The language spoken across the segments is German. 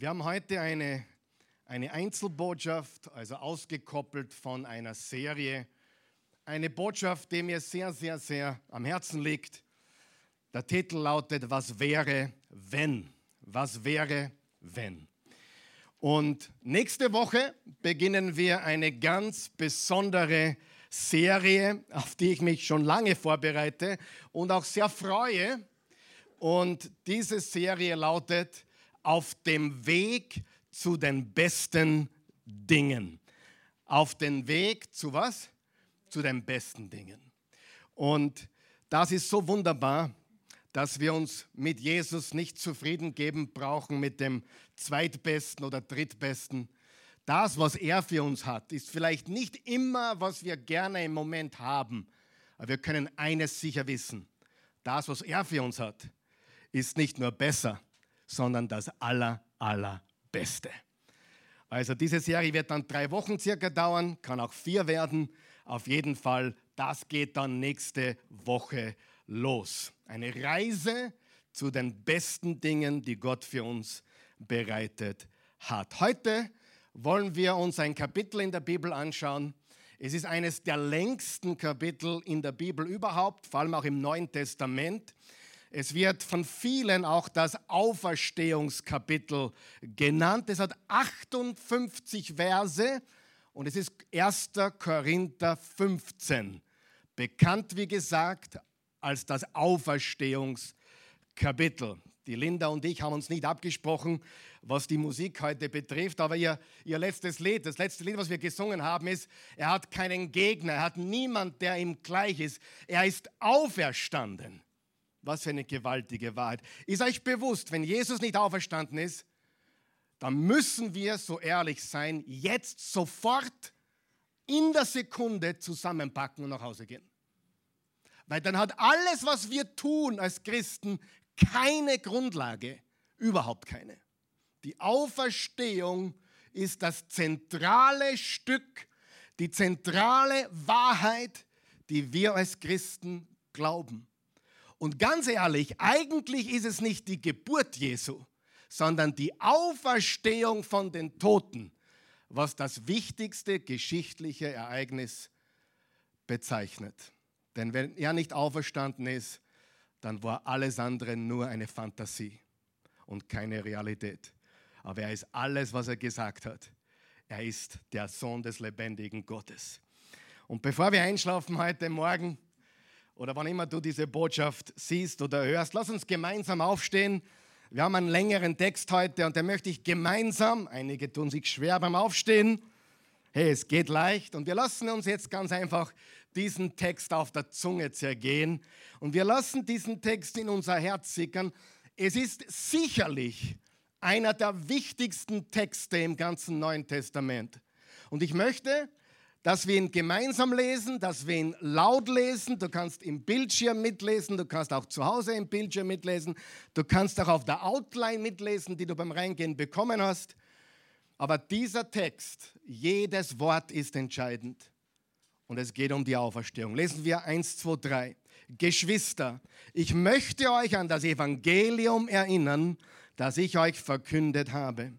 Wir haben heute eine, eine Einzelbotschaft, also ausgekoppelt von einer Serie. Eine Botschaft, die mir sehr, sehr, sehr am Herzen liegt. Der Titel lautet, was wäre, wenn? Was wäre, wenn? Und nächste Woche beginnen wir eine ganz besondere Serie, auf die ich mich schon lange vorbereite und auch sehr freue. Und diese Serie lautet auf dem Weg zu den besten Dingen. Auf dem Weg zu was? Zu den besten Dingen. Und das ist so wunderbar, dass wir uns mit Jesus nicht zufrieden geben brauchen mit dem zweitbesten oder drittbesten. Das, was er für uns hat, ist vielleicht nicht immer, was wir gerne im Moment haben. Aber wir können eines sicher wissen. Das, was er für uns hat, ist nicht nur besser, sondern das aller, allerbeste. Also diese Serie wird dann drei Wochen circa dauern, kann auch vier werden. Auf jeden Fall, das geht dann nächste Woche los. Eine Reise zu den besten Dingen, die Gott für uns bereitet hat. Heute wollen wir uns ein Kapitel in der Bibel anschauen. Es ist eines der längsten Kapitel in der Bibel überhaupt, vor allem auch im Neuen Testament. Es wird von vielen auch das Auferstehungskapitel genannt. Es hat 58 Verse und es ist 1. Korinther 15. Bekannt, wie gesagt, als das Auferstehungskapitel. Die Linda und ich haben uns nicht abgesprochen, was die Musik heute betrifft, aber ihr, ihr letztes Lied, das letzte Lied, was wir gesungen haben, ist, er hat keinen Gegner, er hat niemand, der ihm gleich ist. Er ist auferstanden. Was für eine gewaltige Wahrheit. Ist euch bewusst, wenn Jesus nicht auferstanden ist, dann müssen wir, so ehrlich sein, jetzt sofort in der Sekunde zusammenpacken und nach Hause gehen. Weil dann hat alles, was wir tun als Christen, keine Grundlage, überhaupt keine. Die Auferstehung ist das zentrale Stück, die zentrale Wahrheit, die wir als Christen glauben. Und ganz ehrlich, eigentlich ist es nicht die Geburt Jesu, sondern die Auferstehung von den Toten, was das wichtigste geschichtliche Ereignis bezeichnet. Denn wenn er nicht auferstanden ist, dann war alles andere nur eine Fantasie und keine Realität. Aber er ist alles, was er gesagt hat. Er ist der Sohn des lebendigen Gottes. Und bevor wir einschlafen heute Morgen, oder wann immer du diese Botschaft siehst oder hörst, lass uns gemeinsam aufstehen. Wir haben einen längeren Text heute und den möchte ich gemeinsam, einige tun sich schwer beim Aufstehen, hey, es geht leicht und wir lassen uns jetzt ganz einfach diesen Text auf der Zunge zergehen und wir lassen diesen Text in unser Herz sickern. Es ist sicherlich einer der wichtigsten Texte im ganzen Neuen Testament. Und ich möchte, dass wir ihn gemeinsam lesen, dass wir ihn laut lesen. Du kannst im Bildschirm mitlesen, du kannst auch zu Hause im Bildschirm mitlesen, du kannst auch auf der Outline mitlesen, die du beim Reingehen bekommen hast. Aber dieser Text, jedes Wort ist entscheidend. Und es geht um die Auferstehung. Lesen wir 1, 2, 3. Geschwister, ich möchte euch an das Evangelium erinnern, das ich euch verkündet habe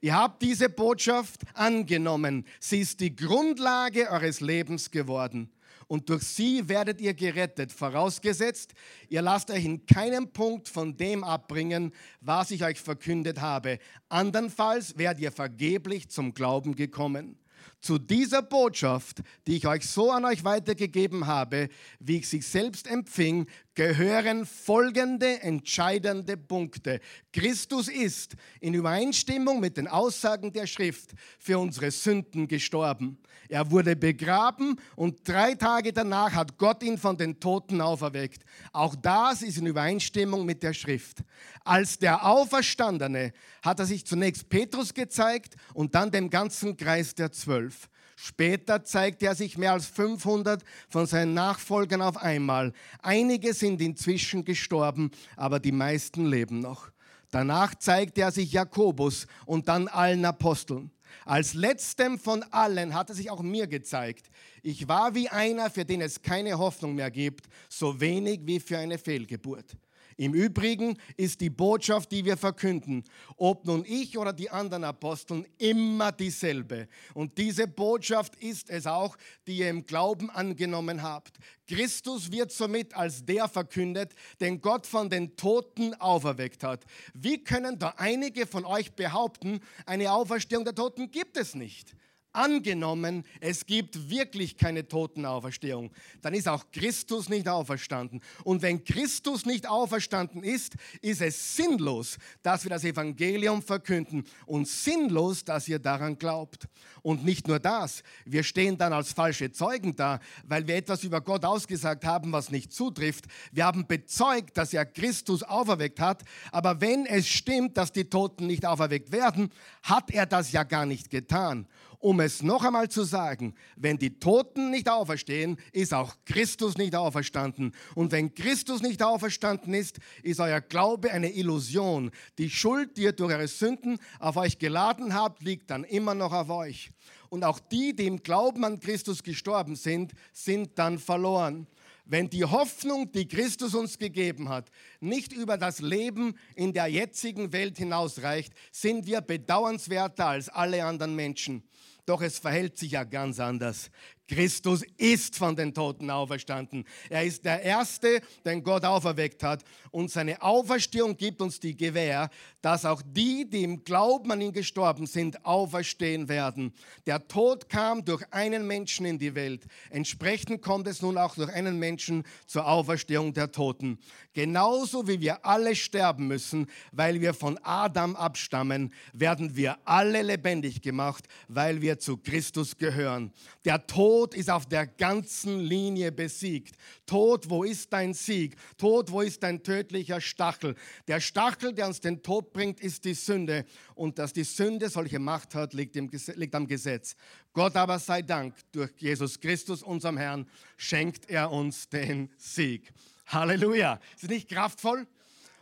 Ihr habt diese Botschaft angenommen. Sie ist die Grundlage eures Lebens geworden. Und durch sie werdet ihr gerettet, vorausgesetzt, ihr lasst euch in keinem Punkt von dem abbringen, was ich euch verkündet habe. Andernfalls werdet ihr vergeblich zum Glauben gekommen. Zu dieser Botschaft, die ich euch so an euch weitergegeben habe, wie ich sie selbst empfing, gehören folgende entscheidende Punkte. Christus ist in Übereinstimmung mit den Aussagen der Schrift für unsere Sünden gestorben. Er wurde begraben und drei Tage danach hat Gott ihn von den Toten auferweckt. Auch das ist in Übereinstimmung mit der Schrift. Als der Auferstandene hat er sich zunächst Petrus gezeigt und dann dem ganzen Kreis der Zwölf. Später zeigte er sich mehr als 500 von seinen Nachfolgern auf einmal. Einige sind inzwischen gestorben, aber die meisten leben noch. Danach zeigte er sich Jakobus und dann allen Aposteln. Als letztem von allen hat er sich auch mir gezeigt. Ich war wie einer, für den es keine Hoffnung mehr gibt, so wenig wie für eine Fehlgeburt. Im Übrigen ist die Botschaft, die wir verkünden, ob nun ich oder die anderen Aposteln, immer dieselbe. Und diese Botschaft ist es auch, die ihr im Glauben angenommen habt. Christus wird somit als der verkündet, den Gott von den Toten auferweckt hat. Wie können da einige von euch behaupten, eine Auferstehung der Toten gibt es nicht? Angenommen, es gibt wirklich keine Totenauferstehung, dann ist auch Christus nicht auferstanden. Und wenn Christus nicht auferstanden ist, ist es sinnlos, dass wir das Evangelium verkünden und sinnlos, dass ihr daran glaubt. Und nicht nur das, wir stehen dann als falsche Zeugen da, weil wir etwas über Gott ausgesagt haben, was nicht zutrifft. Wir haben bezeugt, dass er Christus auferweckt hat, aber wenn es stimmt, dass die Toten nicht auferweckt werden, hat er das ja gar nicht getan um es noch einmal zu sagen, wenn die Toten nicht auferstehen, ist auch Christus nicht auferstanden. Und wenn Christus nicht auferstanden ist, ist euer Glaube eine Illusion. Die Schuld, die ihr durch eure Sünden auf euch geladen habt, liegt dann immer noch auf euch. Und auch die, die im Glauben an Christus gestorben sind, sind dann verloren. Wenn die Hoffnung, die Christus uns gegeben hat, nicht über das Leben in der jetzigen Welt hinausreicht, sind wir bedauernswerter als alle anderen Menschen. Doch es verhält sich ja ganz anders. Christus ist von den Toten auferstanden. Er ist der Erste, den Gott auferweckt hat. Und seine Auferstehung gibt uns die Gewähr, dass auch die, die im Glauben an ihn gestorben sind, auferstehen werden. Der Tod kam durch einen Menschen in die Welt. Entsprechend kommt es nun auch durch einen Menschen zur Auferstehung der Toten. Genauso wie wir alle sterben müssen, weil wir von Adam abstammen, werden wir alle lebendig gemacht, weil wir zu Christus gehören. Der Tod Tod ist auf der ganzen Linie besiegt. Tod, wo ist dein Sieg? Tod, wo ist dein tödlicher Stachel? Der Stachel, der uns den Tod bringt, ist die Sünde. Und dass die Sünde solche Macht hat, liegt, am Gesetz. Gott aber sei Dank, durch Jesus Christus, unserem Herrn, schenkt er uns den Sieg. Halleluja. Ist es nicht kraftvoll?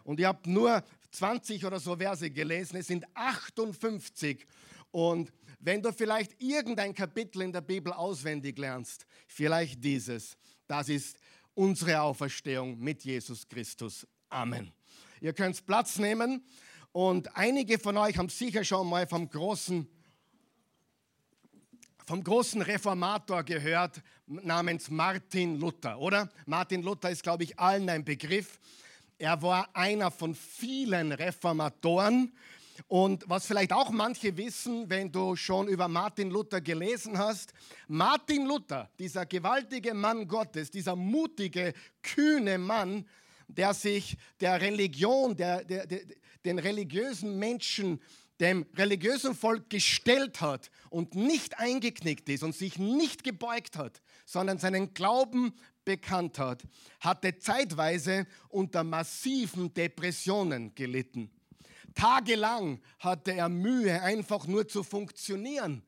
Und ihr habt nur 20 oder so Verse gelesen. Es sind 58. Und wenn du vielleicht irgendein Kapitel in der Bibel auswendig lernst, vielleicht dieses, das ist unsere Auferstehung mit Jesus Christus. Amen. Ihr könnt Platz nehmen und einige von euch haben sicher schon mal vom großen, vom großen Reformator gehört namens Martin Luther, oder? Martin Luther ist, glaube ich, allen ein Begriff. Er war einer von vielen Reformatoren und was vielleicht auch manche wissen, wenn du schon über Martin Luther gelesen hast, Martin Luther, dieser gewaltige Mann Gottes, dieser mutige, kühne Mann, der sich der Religion, der, der, der, den religiösen Menschen, dem religiösen Volk gestellt hat und nicht eingeknickt ist und sich nicht gebeugt hat, sondern seinen Glauben bekannt hat, hatte zeitweise unter massiven Depressionen gelitten. Tagelang hatte er Mühe, einfach nur zu funktionieren.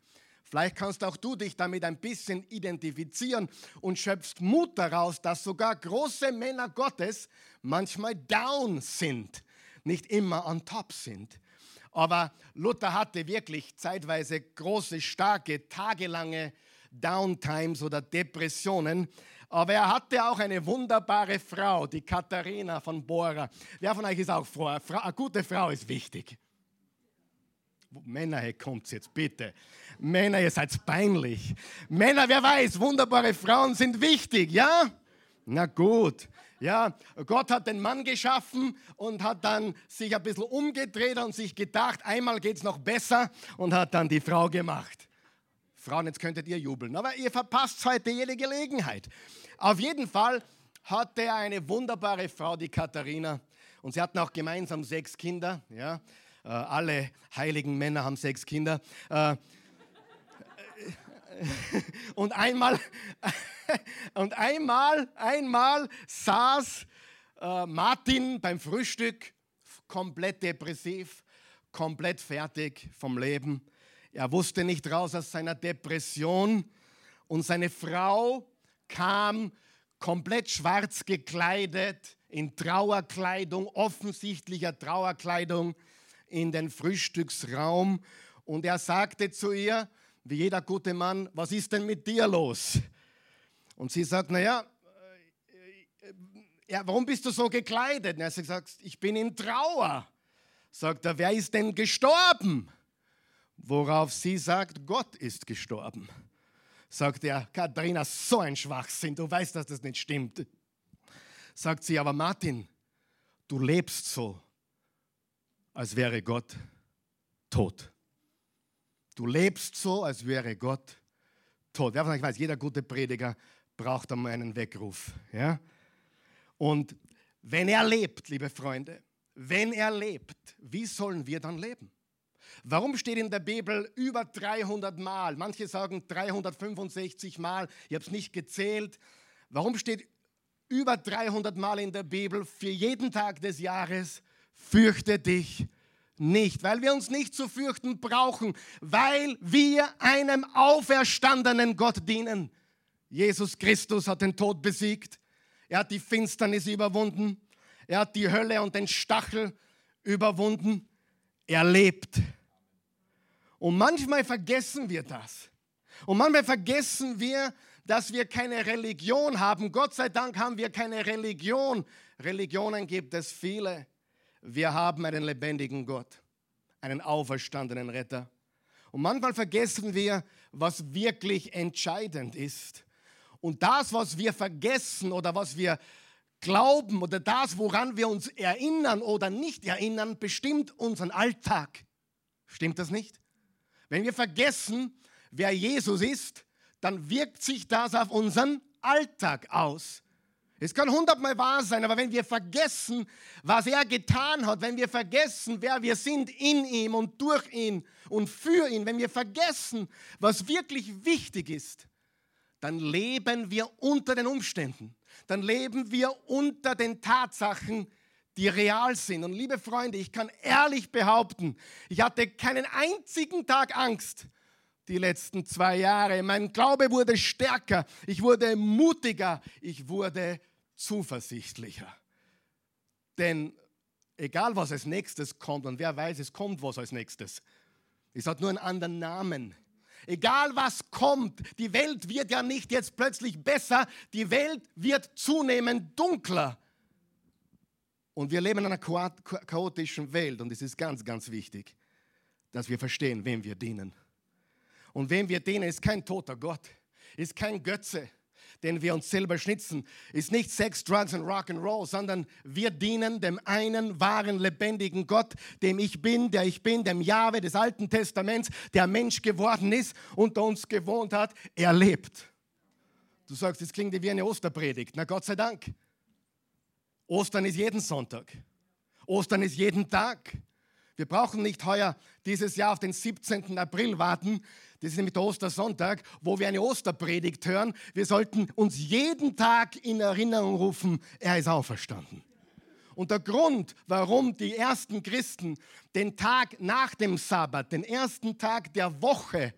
Vielleicht kannst auch du dich damit ein bisschen identifizieren und schöpfst Mut daraus, dass sogar große Männer Gottes manchmal down sind, nicht immer on top sind. Aber Luther hatte wirklich zeitweise große, starke, tagelange Downtimes oder Depressionen. Aber er hatte auch eine wunderbare Frau, die Katharina von Bora. Wer von euch ist auch froh? Eine gute Frau ist wichtig. Männer, hier kommt's jetzt bitte. Männer, ihr seid peinlich. Männer, wer weiß, wunderbare Frauen sind wichtig, ja? Na gut. Ja, Gott hat den Mann geschaffen und hat dann sich ein bisschen umgedreht und sich gedacht, einmal geht's noch besser und hat dann die Frau gemacht. Frauen, jetzt könntet ihr jubeln, aber ihr verpasst heute jede Gelegenheit. Auf jeden Fall hatte er eine wunderbare Frau, die Katharina, und sie hatten auch gemeinsam sechs Kinder. Ja? Äh, alle heiligen Männer haben sechs Kinder. Äh, und einmal, und einmal, einmal saß äh, Martin beim Frühstück komplett depressiv, komplett fertig vom Leben er wusste nicht raus aus seiner Depression und seine Frau kam komplett schwarz gekleidet, in Trauerkleidung, offensichtlicher Trauerkleidung, in den Frühstücksraum und er sagte zu ihr, wie jeder gute Mann, was ist denn mit dir los? Und sie sagt, naja, ja, warum bist du so gekleidet? Und er sagt, ich bin in Trauer. Sagt er, wer ist denn gestorben? Worauf sie sagt, Gott ist gestorben. Sagt er, Katharina, so ein Schwachsinn, du weißt, dass das nicht stimmt. Sagt sie, aber Martin, du lebst so, als wäre Gott tot. Du lebst so, als wäre Gott tot. Wer von euch weiß, jeder gute Prediger braucht einmal einen Weckruf. Ja? Und wenn er lebt, liebe Freunde, wenn er lebt, wie sollen wir dann leben? Warum steht in der Bibel über 300 Mal? Manche sagen 365 Mal. Ich habe es nicht gezählt. Warum steht über 300 Mal in der Bibel für jeden Tag des Jahres, fürchte dich nicht, weil wir uns nicht zu fürchten brauchen, weil wir einem auferstandenen Gott dienen. Jesus Christus hat den Tod besiegt. Er hat die Finsternis überwunden. Er hat die Hölle und den Stachel überwunden. Er lebt. Und manchmal vergessen wir das. Und manchmal vergessen wir, dass wir keine Religion haben. Gott sei Dank haben wir keine Religion. Religionen gibt es viele. Wir haben einen lebendigen Gott, einen auferstandenen Retter. Und manchmal vergessen wir, was wirklich entscheidend ist. Und das, was wir vergessen oder was wir glauben oder das, woran wir uns erinnern oder nicht erinnern, bestimmt unseren Alltag. Stimmt das nicht? Wenn wir vergessen, wer Jesus ist, dann wirkt sich das auf unseren Alltag aus. Es kann hundertmal wahr sein, aber wenn wir vergessen, was er getan hat, wenn wir vergessen, wer wir sind in ihm und durch ihn und für ihn, wenn wir vergessen, was wirklich wichtig ist, dann leben wir unter den Umständen. Dann leben wir unter den Tatsachen, die real sind. Und liebe Freunde, ich kann ehrlich behaupten, ich hatte keinen einzigen Tag Angst die letzten zwei Jahre. Mein Glaube wurde stärker, ich wurde mutiger, ich wurde zuversichtlicher. Denn egal was als nächstes kommt, und wer weiß, es kommt was als nächstes, es hat nur einen anderen Namen. Egal was kommt, die Welt wird ja nicht jetzt plötzlich besser, die Welt wird zunehmend dunkler. Und wir leben in einer chaotischen Welt und es ist ganz, ganz wichtig, dass wir verstehen, wem wir dienen. Und wem wir dienen, ist kein toter Gott, ist kein Götze, den wir uns selber schnitzen, ist nicht Sex, Drugs und Rock'n'Roll, sondern wir dienen dem einen wahren, lebendigen Gott, dem ich bin, der ich bin, dem Jahwe des Alten Testaments, der Mensch geworden ist, unter uns gewohnt hat. Er lebt. Du sagst, das klingt wie eine Osterpredigt. Na Gott sei Dank. Ostern ist jeden Sonntag. Ostern ist jeden Tag. Wir brauchen nicht heuer dieses Jahr auf den 17. April warten. Das ist nämlich der Ostersonntag, wo wir eine Osterpredigt hören. Wir sollten uns jeden Tag in Erinnerung rufen, er ist auferstanden. Und der Grund, warum die ersten Christen den Tag nach dem Sabbat, den ersten Tag der Woche,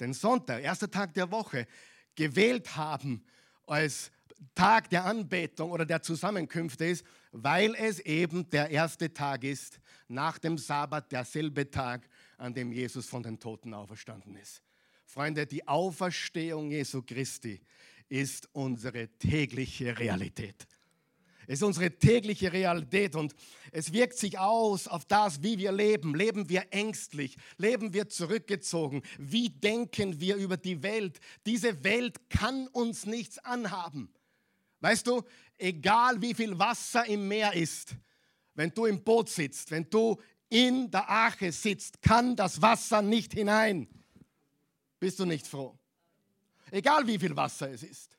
den Sonntag, erster Tag der Woche, gewählt haben als Tag der Anbetung oder der Zusammenkünfte ist, weil es eben der erste Tag ist nach dem Sabbat, derselbe Tag, an dem Jesus von den Toten auferstanden ist. Freunde, die Auferstehung Jesu Christi ist unsere tägliche Realität. Es ist unsere tägliche Realität und es wirkt sich aus auf das, wie wir leben. Leben wir ängstlich? Leben wir zurückgezogen? Wie denken wir über die Welt? Diese Welt kann uns nichts anhaben. Weißt du, egal wie viel Wasser im Meer ist, wenn du im Boot sitzt, wenn du in der Arche sitzt, kann das Wasser nicht hinein. Bist du nicht froh? Egal wie viel Wasser es ist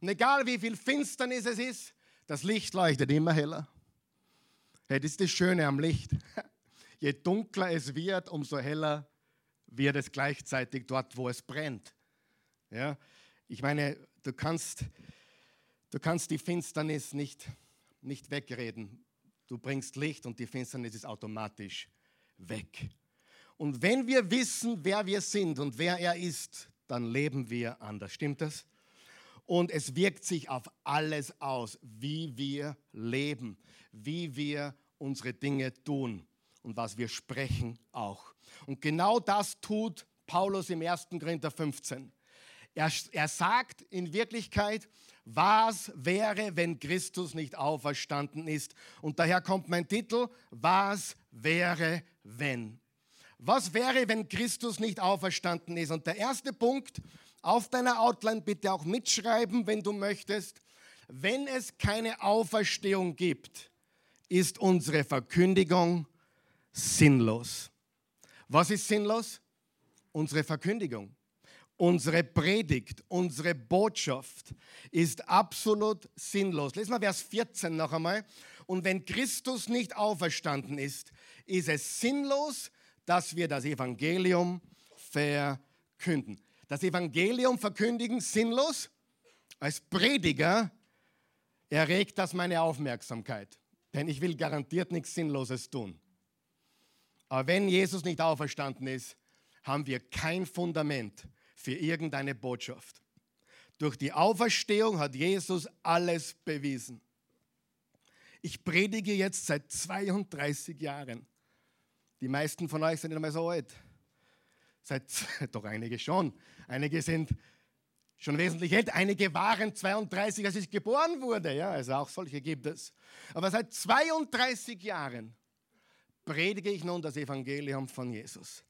und egal wie viel Finsternis es ist, das Licht leuchtet immer heller. Hey, das ist das Schöne am Licht. Je dunkler es wird, umso heller wird es gleichzeitig dort, wo es brennt. Ja? Ich meine, du kannst Du kannst die Finsternis nicht, nicht wegreden. Du bringst Licht und die Finsternis ist automatisch weg. Und wenn wir wissen, wer wir sind und wer er ist, dann leben wir anders. Stimmt das? Und es wirkt sich auf alles aus, wie wir leben, wie wir unsere Dinge tun und was wir sprechen auch. Und genau das tut Paulus im 1. Korinther 15. Er, er sagt in Wirklichkeit, was wäre, wenn Christus nicht auferstanden ist? Und daher kommt mein Titel, was wäre, wenn? Was wäre, wenn Christus nicht auferstanden ist? Und der erste Punkt auf deiner Outline bitte auch mitschreiben, wenn du möchtest. Wenn es keine Auferstehung gibt, ist unsere Verkündigung sinnlos. Was ist sinnlos? Unsere Verkündigung. Unsere Predigt, unsere Botschaft ist absolut sinnlos. Lesen wir Vers 14 noch einmal. Und wenn Christus nicht auferstanden ist, ist es sinnlos, dass wir das Evangelium verkünden. Das Evangelium verkündigen sinnlos. Als Prediger erregt das meine Aufmerksamkeit, denn ich will garantiert nichts Sinnloses tun. Aber wenn Jesus nicht auferstanden ist, haben wir kein Fundament für irgendeine Botschaft. Durch die Auferstehung hat Jesus alles bewiesen. Ich predige jetzt seit 32 Jahren. Die meisten von euch sind nicht mehr so alt. Seit, doch einige schon. Einige sind schon wesentlich älter. Einige waren 32, als ich geboren wurde. Ja, also auch solche gibt es. Aber seit 32 Jahren predige ich nun das Evangelium von Jesus.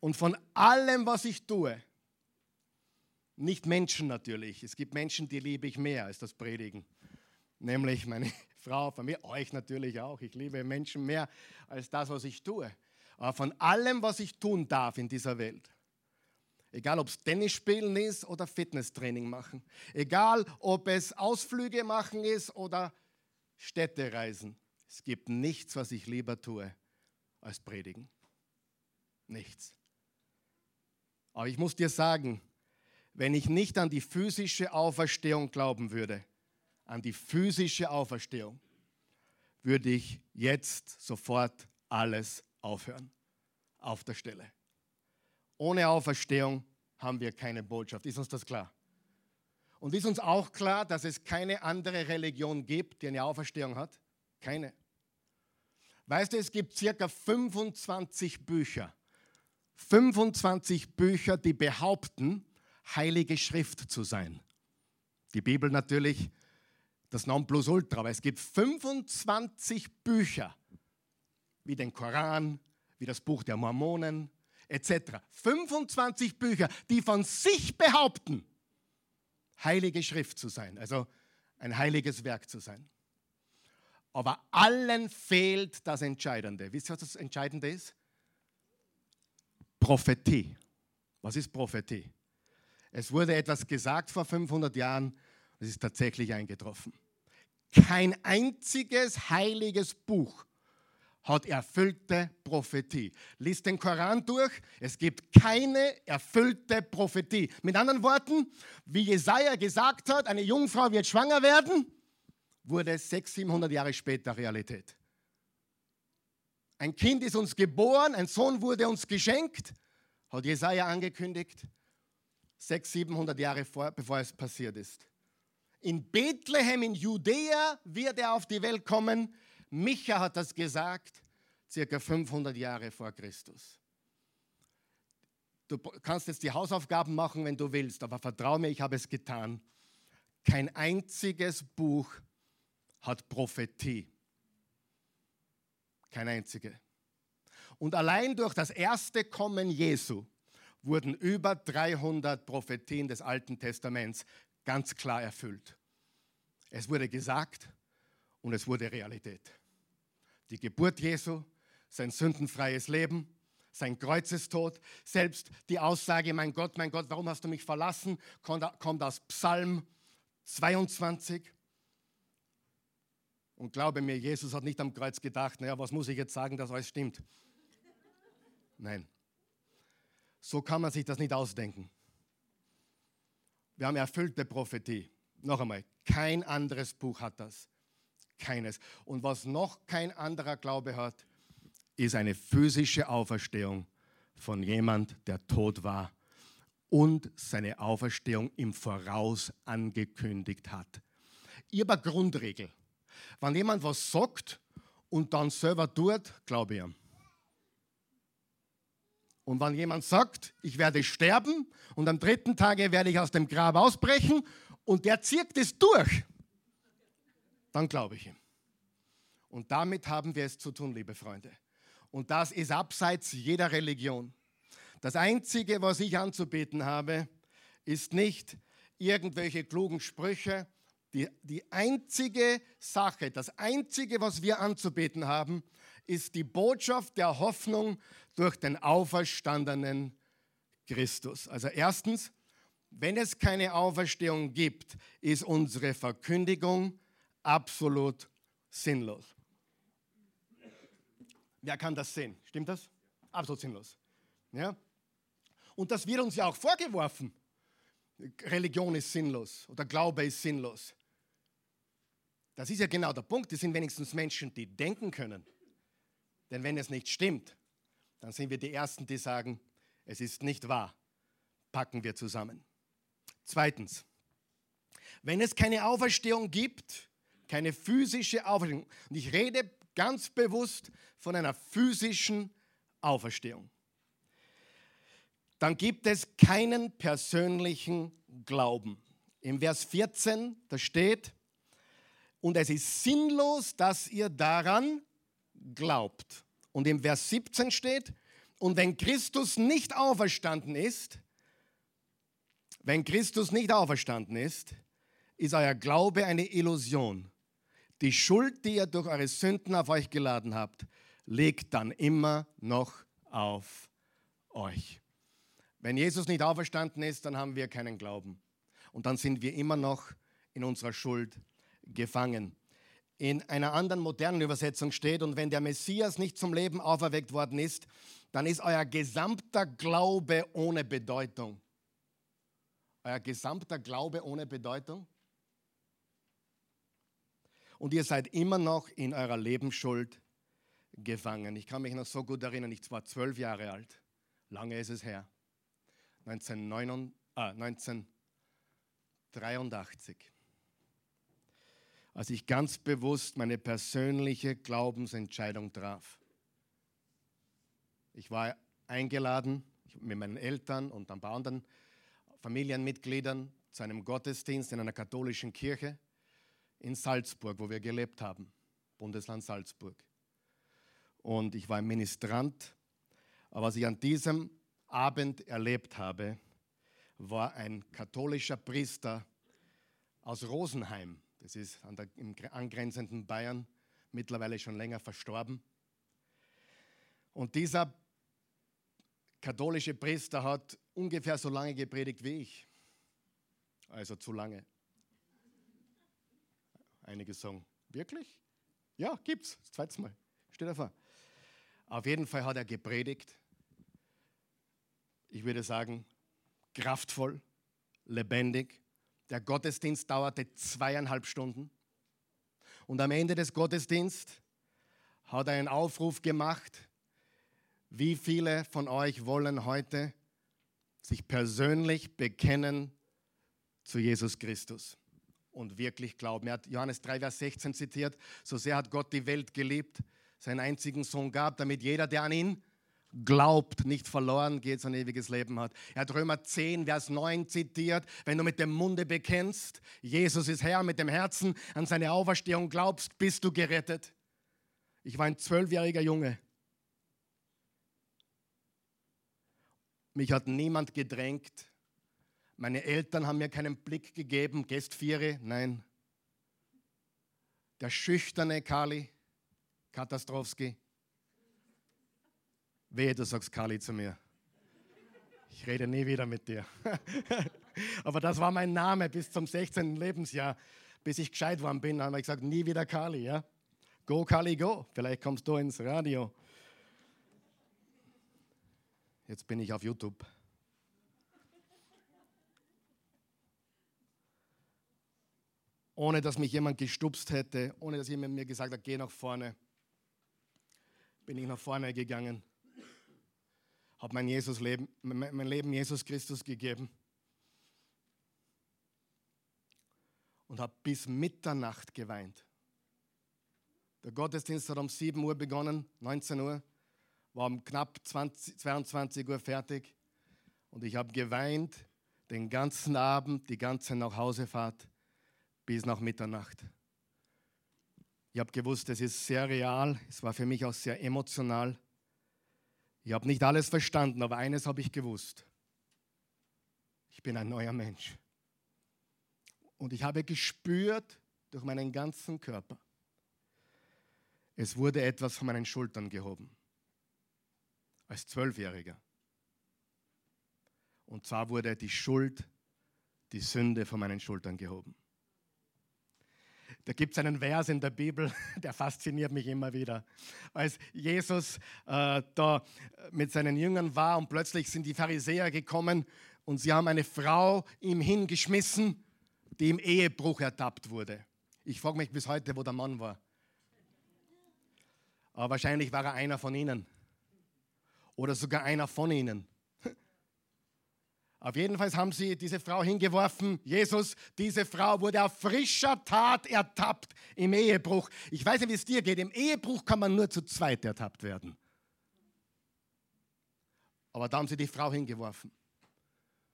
Und von allem, was ich tue, nicht Menschen natürlich. Es gibt Menschen, die liebe ich mehr als das Predigen. Nämlich meine Frau, Familie, euch natürlich auch. Ich liebe Menschen mehr als das, was ich tue. Aber von allem, was ich tun darf in dieser Welt, egal ob es Tennis spielen ist oder Fitnesstraining machen, egal ob es Ausflüge machen ist oder Städtereisen, es gibt nichts, was ich lieber tue, als predigen. Nichts. Aber ich muss dir sagen, wenn ich nicht an die physische Auferstehung glauben würde, an die physische Auferstehung, würde ich jetzt sofort alles aufhören. Auf der Stelle. Ohne Auferstehung haben wir keine Botschaft. Ist uns das klar? Und ist uns auch klar, dass es keine andere Religion gibt, die eine Auferstehung hat? Keine. Weißt du, es gibt circa 25 Bücher 25 Bücher, die behaupten, Heilige Schrift zu sein. Die Bibel natürlich das Nonplusultra, aber es gibt 25 Bücher, wie den Koran, wie das Buch der Mormonen etc. 25 Bücher, die von sich behaupten, Heilige Schrift zu sein, also ein heiliges Werk zu sein. Aber allen fehlt das Entscheidende. Wisst ihr, was das Entscheidende ist? Prophetie. Was ist Prophetie? Es wurde etwas gesagt vor 500 Jahren, es ist tatsächlich eingetroffen. Kein einziges heiliges Buch hat erfüllte Prophetie. Lies den Koran durch, es gibt keine erfüllte Prophetie. Mit anderen Worten, wie Jesaja gesagt hat, eine Jungfrau wird schwanger werden, wurde 600, 700 Jahre später Realität. Ein Kind ist uns geboren, ein Sohn wurde uns geschenkt, hat Jesaja angekündigt, 600, 700 Jahre vor, bevor es passiert ist. In Bethlehem in Judäa wird er auf die Welt kommen. Micha hat das gesagt, circa 500 Jahre vor Christus. Du kannst jetzt die Hausaufgaben machen, wenn du willst, aber vertrau mir, ich habe es getan. Kein einziges Buch hat Prophetie. Kein einziger. Und allein durch das erste Kommen Jesu wurden über 300 Prophetien des Alten Testaments ganz klar erfüllt. Es wurde gesagt und es wurde Realität. Die Geburt Jesu, sein sündenfreies Leben, sein Kreuzestod, selbst die Aussage, mein Gott, mein Gott, warum hast du mich verlassen, kommt aus Psalm 22. Und glaube mir, Jesus hat nicht am Kreuz gedacht, naja, was muss ich jetzt sagen, dass alles stimmt. Nein. So kann man sich das nicht ausdenken. Wir haben erfüllte Prophetie. Noch einmal, kein anderes Buch hat das. Keines. Und was noch kein anderer Glaube hat, ist eine physische Auferstehung von jemand, der tot war und seine Auferstehung im Voraus angekündigt hat. Ihre Grundregel. Wenn jemand was sagt und dann selber tut, glaube ich ihm. Und wenn jemand sagt, ich werde sterben und am dritten Tage werde ich aus dem Grab ausbrechen und der zieht es durch, dann glaube ich ihm. Und damit haben wir es zu tun, liebe Freunde. Und das ist abseits jeder Religion. Das Einzige, was ich anzubeten habe, ist nicht irgendwelche klugen Sprüche. Die, die einzige Sache, das Einzige, was wir anzubeten haben, ist die Botschaft der Hoffnung durch den auferstandenen Christus. Also erstens, wenn es keine Auferstehung gibt, ist unsere Verkündigung absolut sinnlos. Wer kann das sehen? Stimmt das? Absolut sinnlos. Ja? Und das wird uns ja auch vorgeworfen. Religion ist sinnlos oder Glaube ist sinnlos. Das ist ja genau der Punkt. Das sind wenigstens Menschen, die denken können. Denn wenn es nicht stimmt, dann sind wir die Ersten, die sagen, es ist nicht wahr. Packen wir zusammen. Zweitens, wenn es keine Auferstehung gibt, keine physische Auferstehung, und ich rede ganz bewusst von einer physischen Auferstehung, dann gibt es keinen persönlichen Glauben. Im Vers 14, da steht, und es ist sinnlos, dass ihr daran glaubt. Und im Vers 17 steht, und wenn Christus nicht auferstanden ist, wenn Christus nicht auferstanden ist, ist euer Glaube eine Illusion. Die Schuld, die ihr durch eure Sünden auf euch geladen habt, liegt dann immer noch auf euch. Wenn Jesus nicht auferstanden ist, dann haben wir keinen Glauben. Und dann sind wir immer noch in unserer Schuld gefangen in einer anderen modernen Übersetzung steht, und wenn der Messias nicht zum Leben auferweckt worden ist, dann ist euer gesamter Glaube ohne Bedeutung. Euer gesamter Glaube ohne Bedeutung. Und ihr seid immer noch in eurer Lebensschuld gefangen. Ich kann mich noch so gut erinnern, ich war zwölf Jahre alt. Lange ist es her. 1989, ah, 1983 als ich ganz bewusst meine persönliche Glaubensentscheidung traf. Ich war eingeladen mit meinen Eltern und ein paar anderen Familienmitgliedern zu einem Gottesdienst in einer katholischen Kirche in Salzburg, wo wir gelebt haben, Bundesland Salzburg. Und ich war ein Ministrant, aber was ich an diesem Abend erlebt habe, war ein katholischer Priester aus Rosenheim, das ist an der, im angrenzenden Bayern mittlerweile schon länger verstorben. Und dieser katholische Priester hat ungefähr so lange gepredigt wie ich. Also zu lange. Einige sagen, wirklich? Ja, gibt's. Das zweite Mal. Steht davor. Auf jeden Fall hat er gepredigt. Ich würde sagen, kraftvoll, lebendig, der Gottesdienst dauerte zweieinhalb Stunden. Und am Ende des Gottesdienstes hat er einen Aufruf gemacht, wie viele von euch wollen heute sich persönlich bekennen zu Jesus Christus und wirklich glauben. Er hat Johannes 3, Vers 16 zitiert, so sehr hat Gott die Welt geliebt, seinen einzigen Sohn gab, damit jeder, der an ihn glaubt, nicht verloren geht, sein ewiges Leben hat. Er hat Römer 10, Vers 9 zitiert, wenn du mit dem Munde bekennst, Jesus ist Herr, mit dem Herzen an seine Auferstehung glaubst, bist du gerettet. Ich war ein zwölfjähriger Junge. Mich hat niemand gedrängt. Meine Eltern haben mir keinen Blick gegeben, Gestviere, nein. Der schüchterne Kali Katastrowski Wehe, du sagst Kali zu mir. Ich rede nie wieder mit dir. Aber das war mein Name bis zum 16. Lebensjahr. Bis ich gescheit worden bin, haben wir gesagt, nie wieder Kali. Ja? Go, Kali, go. Vielleicht kommst du ins Radio. Jetzt bin ich auf YouTube. Ohne dass mich jemand gestupst hätte, ohne dass jemand mir gesagt hat, geh nach vorne, bin ich nach vorne gegangen habe mein, Jesus Leben, mein Leben Jesus Christus gegeben und habe bis Mitternacht geweint. Der Gottesdienst hat um 7 Uhr begonnen, 19 Uhr war um knapp 20, 22 Uhr fertig und ich habe geweint den ganzen Abend, die ganze Nachhausefahrt bis nach Mitternacht. Ich habe gewusst, es ist sehr real, es war für mich auch sehr emotional. Ich habe nicht alles verstanden, aber eines habe ich gewusst. Ich bin ein neuer Mensch. Und ich habe gespürt durch meinen ganzen Körper, es wurde etwas von meinen Schultern gehoben. Als Zwölfjähriger. Und zwar wurde die Schuld, die Sünde von meinen Schultern gehoben. Da gibt es einen Vers in der Bibel, der fasziniert mich immer wieder. Als Jesus äh, da mit seinen Jüngern war und plötzlich sind die Pharisäer gekommen und sie haben eine Frau ihm hingeschmissen, die im Ehebruch ertappt wurde. Ich frage mich bis heute, wo der Mann war. Aber wahrscheinlich war er einer von ihnen. Oder sogar einer von ihnen. Auf jeden Fall haben sie diese Frau hingeworfen. Jesus, diese Frau wurde auf frischer Tat ertappt im Ehebruch. Ich weiß nicht, wie es dir geht. Im Ehebruch kann man nur zu zweit ertappt werden. Aber da haben sie die Frau hingeworfen.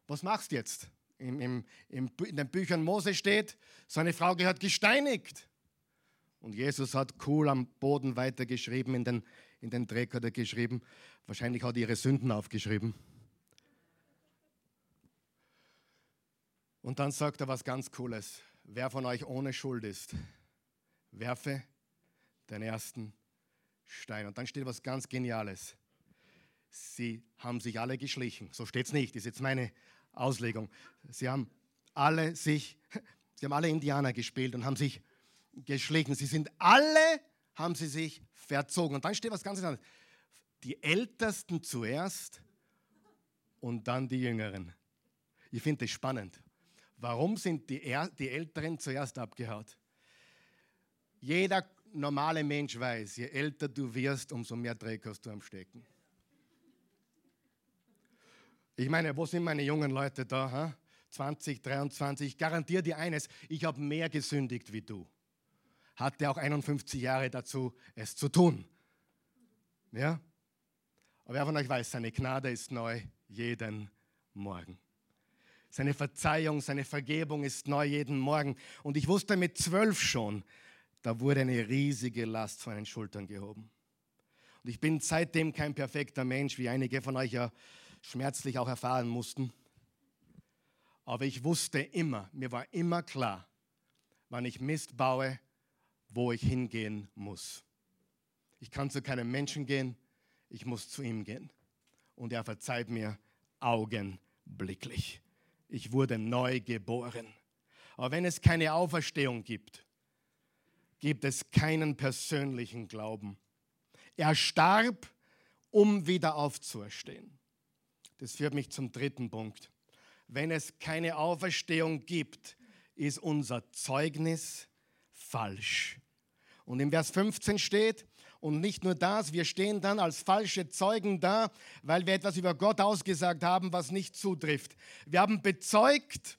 Was machst du jetzt? Im, im, im, in den Büchern Mose steht, seine Frau gehört gesteinigt. Und Jesus hat cool am Boden weitergeschrieben, in den, in den Dreck geschrieben. Wahrscheinlich hat er ihre Sünden aufgeschrieben. Und dann sagt er was ganz Cooles. Wer von euch ohne Schuld ist, werfe den ersten Stein. Und dann steht was ganz Geniales. Sie haben sich alle geschlichen. So steht es nicht, das ist jetzt meine Auslegung. Sie haben alle sich, sie haben alle Indianer gespielt und haben sich geschlichen. Sie sind alle, haben sie sich verzogen. Und dann steht was ganz anderes. Die Ältesten zuerst und dann die Jüngeren. Ich finde das spannend. Warum sind die, er die Älteren zuerst abgehaut? Jeder normale Mensch weiß, je älter du wirst, umso mehr Dreck hast du am Stecken. Ich meine, wo sind meine jungen Leute da? Ha? 20, 23. Ich garantiere dir eines, ich habe mehr gesündigt wie du. Hatte auch 51 Jahre dazu, es zu tun. Ja? Aber wer von euch weiß, seine Gnade ist neu jeden Morgen. Seine Verzeihung, seine Vergebung ist neu jeden Morgen. Und ich wusste mit zwölf schon, da wurde eine riesige Last von den Schultern gehoben. Und ich bin seitdem kein perfekter Mensch, wie einige von euch ja schmerzlich auch erfahren mussten. Aber ich wusste immer, mir war immer klar, wann ich Mist baue, wo ich hingehen muss. Ich kann zu keinem Menschen gehen, ich muss zu ihm gehen. Und er verzeiht mir augenblicklich ich wurde neu geboren. Aber wenn es keine Auferstehung gibt, gibt es keinen persönlichen Glauben. Er starb, um wieder aufzuerstehen. Das führt mich zum dritten Punkt. Wenn es keine Auferstehung gibt, ist unser Zeugnis falsch. Und im Vers 15 steht, und nicht nur das, wir stehen dann als falsche Zeugen da, weil wir etwas über Gott ausgesagt haben, was nicht zutrifft. Wir haben bezeugt,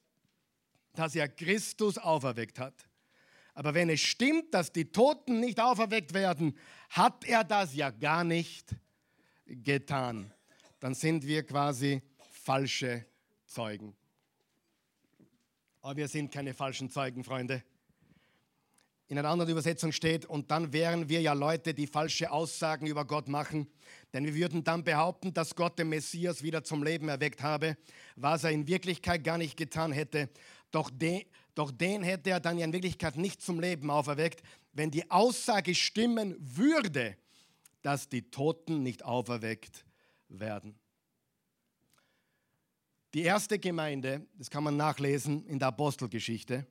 dass er Christus auferweckt hat. Aber wenn es stimmt, dass die Toten nicht auferweckt werden, hat er das ja gar nicht getan. Dann sind wir quasi falsche Zeugen. Aber wir sind keine falschen Zeugen, Freunde in einer anderen Übersetzung steht, und dann wären wir ja Leute, die falsche Aussagen über Gott machen, denn wir würden dann behaupten, dass Gott den Messias wieder zum Leben erweckt habe, was er in Wirklichkeit gar nicht getan hätte. Doch, de, doch den hätte er dann in Wirklichkeit nicht zum Leben auferweckt, wenn die Aussage stimmen würde, dass die Toten nicht auferweckt werden. Die erste Gemeinde, das kann man nachlesen in der Apostelgeschichte,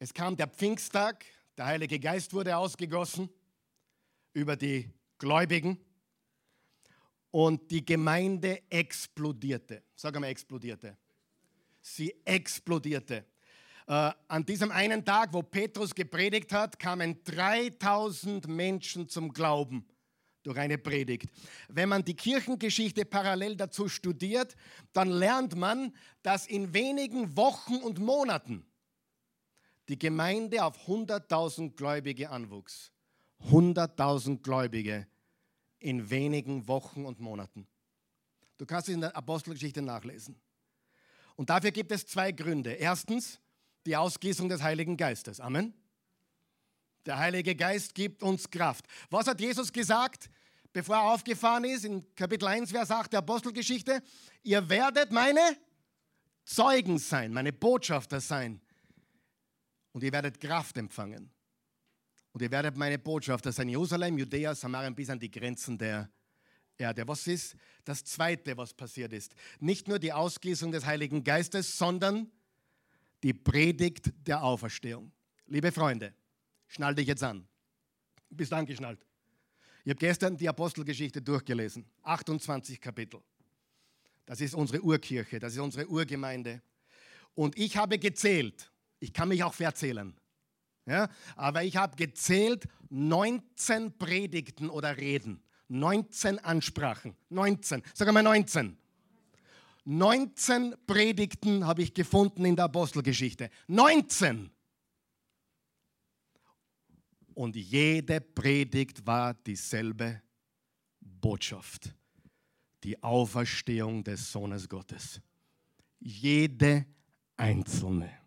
es kam der Pfingsttag, der Heilige Geist wurde ausgegossen über die Gläubigen und die Gemeinde explodierte. Sag einmal, explodierte. Sie explodierte. Äh, an diesem einen Tag, wo Petrus gepredigt hat, kamen 3000 Menschen zum Glauben durch eine Predigt. Wenn man die Kirchengeschichte parallel dazu studiert, dann lernt man, dass in wenigen Wochen und Monaten die Gemeinde auf 100.000 Gläubige anwuchs. 100.000 Gläubige in wenigen Wochen und Monaten. Du kannst es in der Apostelgeschichte nachlesen. Und dafür gibt es zwei Gründe. Erstens die Ausgießung des Heiligen Geistes. Amen. Der Heilige Geist gibt uns Kraft. Was hat Jesus gesagt, bevor er aufgefahren ist? In Kapitel 1, Vers 8 der Apostelgeschichte. Ihr werdet meine Zeugen sein, meine Botschafter sein. Und ihr werdet Kraft empfangen. Und ihr werdet meine Botschafter sein. Jerusalem, Judäa, Samarien bis an die Grenzen der Erde. Was ist das Zweite, was passiert ist? Nicht nur die Ausgießung des Heiligen Geistes, sondern die Predigt der Auferstehung. Liebe Freunde, schnall dich jetzt an. Bist angeschnallt. Ich habe gestern die Apostelgeschichte durchgelesen. 28 Kapitel. Das ist unsere Urkirche, das ist unsere Urgemeinde. Und ich habe gezählt, ich kann mich auch verzählen, ja, aber ich habe gezählt 19 Predigten oder Reden. 19 Ansprachen. 19. Sag einmal 19. 19 Predigten habe ich gefunden in der Apostelgeschichte. 19. Und jede Predigt war dieselbe Botschaft. Die Auferstehung des Sohnes Gottes. Jede einzelne.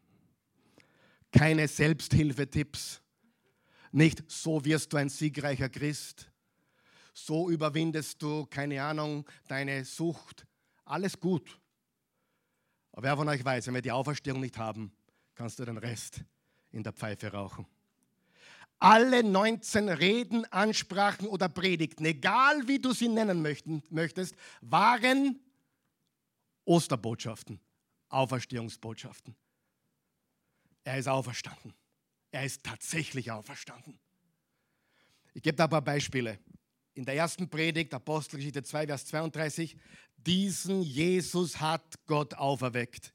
Keine Selbsthilfetipps. Nicht so wirst du ein siegreicher Christ so überwindest du, keine Ahnung, deine Sucht. Alles gut. Aber wer von euch weiß, wenn wir die Auferstehung nicht haben, kannst du den Rest in der Pfeife rauchen. Alle 19 Reden, Ansprachen oder Predigten, egal wie du sie nennen möchtest, waren Osterbotschaften, Auferstehungsbotschaften. Er ist auferstanden. Er ist tatsächlich auferstanden. Ich gebe da ein paar Beispiele in der ersten Predigt, Apostelgeschichte 2, Vers 32, diesen Jesus hat Gott auferweckt.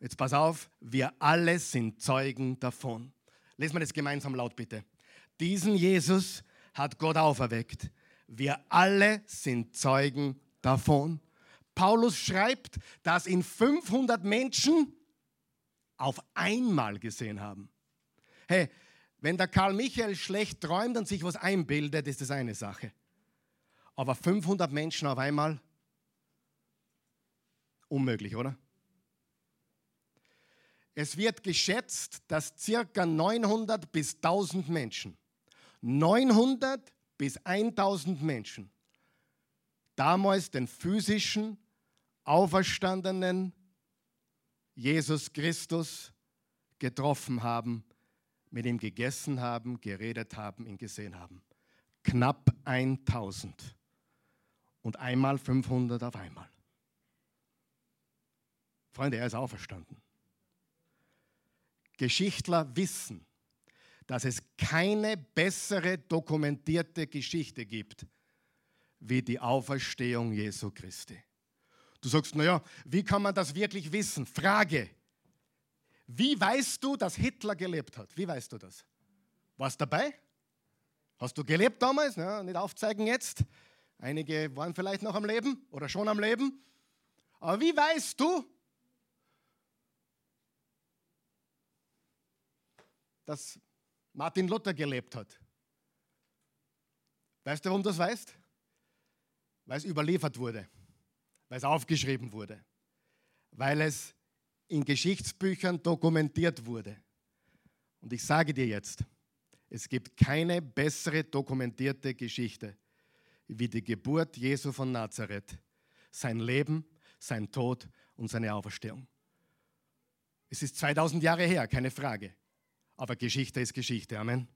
Jetzt pass auf, wir alle sind Zeugen davon. Lesen wir das gemeinsam laut bitte. Diesen Jesus hat Gott auferweckt. Wir alle sind Zeugen davon. Paulus schreibt, dass ihn 500 Menschen auf einmal gesehen haben. Hey, wenn der Karl Michael schlecht träumt und sich was einbildet, ist das eine Sache. Aber 500 Menschen auf einmal, unmöglich, oder? Es wird geschätzt, dass circa 900 bis 1000 Menschen, 900 bis 1000 Menschen damals den physischen, auferstandenen Jesus Christus getroffen haben mit ihm gegessen haben, geredet haben, ihn gesehen haben. Knapp 1000 und einmal 500 auf einmal. Freunde, er ist auferstanden. Geschichtler wissen, dass es keine bessere dokumentierte Geschichte gibt wie die Auferstehung Jesu Christi. Du sagst, naja, wie kann man das wirklich wissen? Frage, wie weißt du, dass Hitler gelebt hat? Wie weißt du das? Warst du dabei? Hast du gelebt damals? Ja, nicht aufzeigen jetzt. Einige waren vielleicht noch am Leben oder schon am Leben. Aber wie weißt du, dass Martin Luther gelebt hat? Weißt du, warum du das weißt? Weil es überliefert wurde, weil es aufgeschrieben wurde, weil es in Geschichtsbüchern dokumentiert wurde. Und ich sage dir jetzt, es gibt keine bessere dokumentierte Geschichte wie die Geburt Jesu von Nazareth, sein Leben, sein Tod und seine Auferstehung. Es ist 2000 Jahre her, keine Frage. Aber Geschichte ist Geschichte. Amen.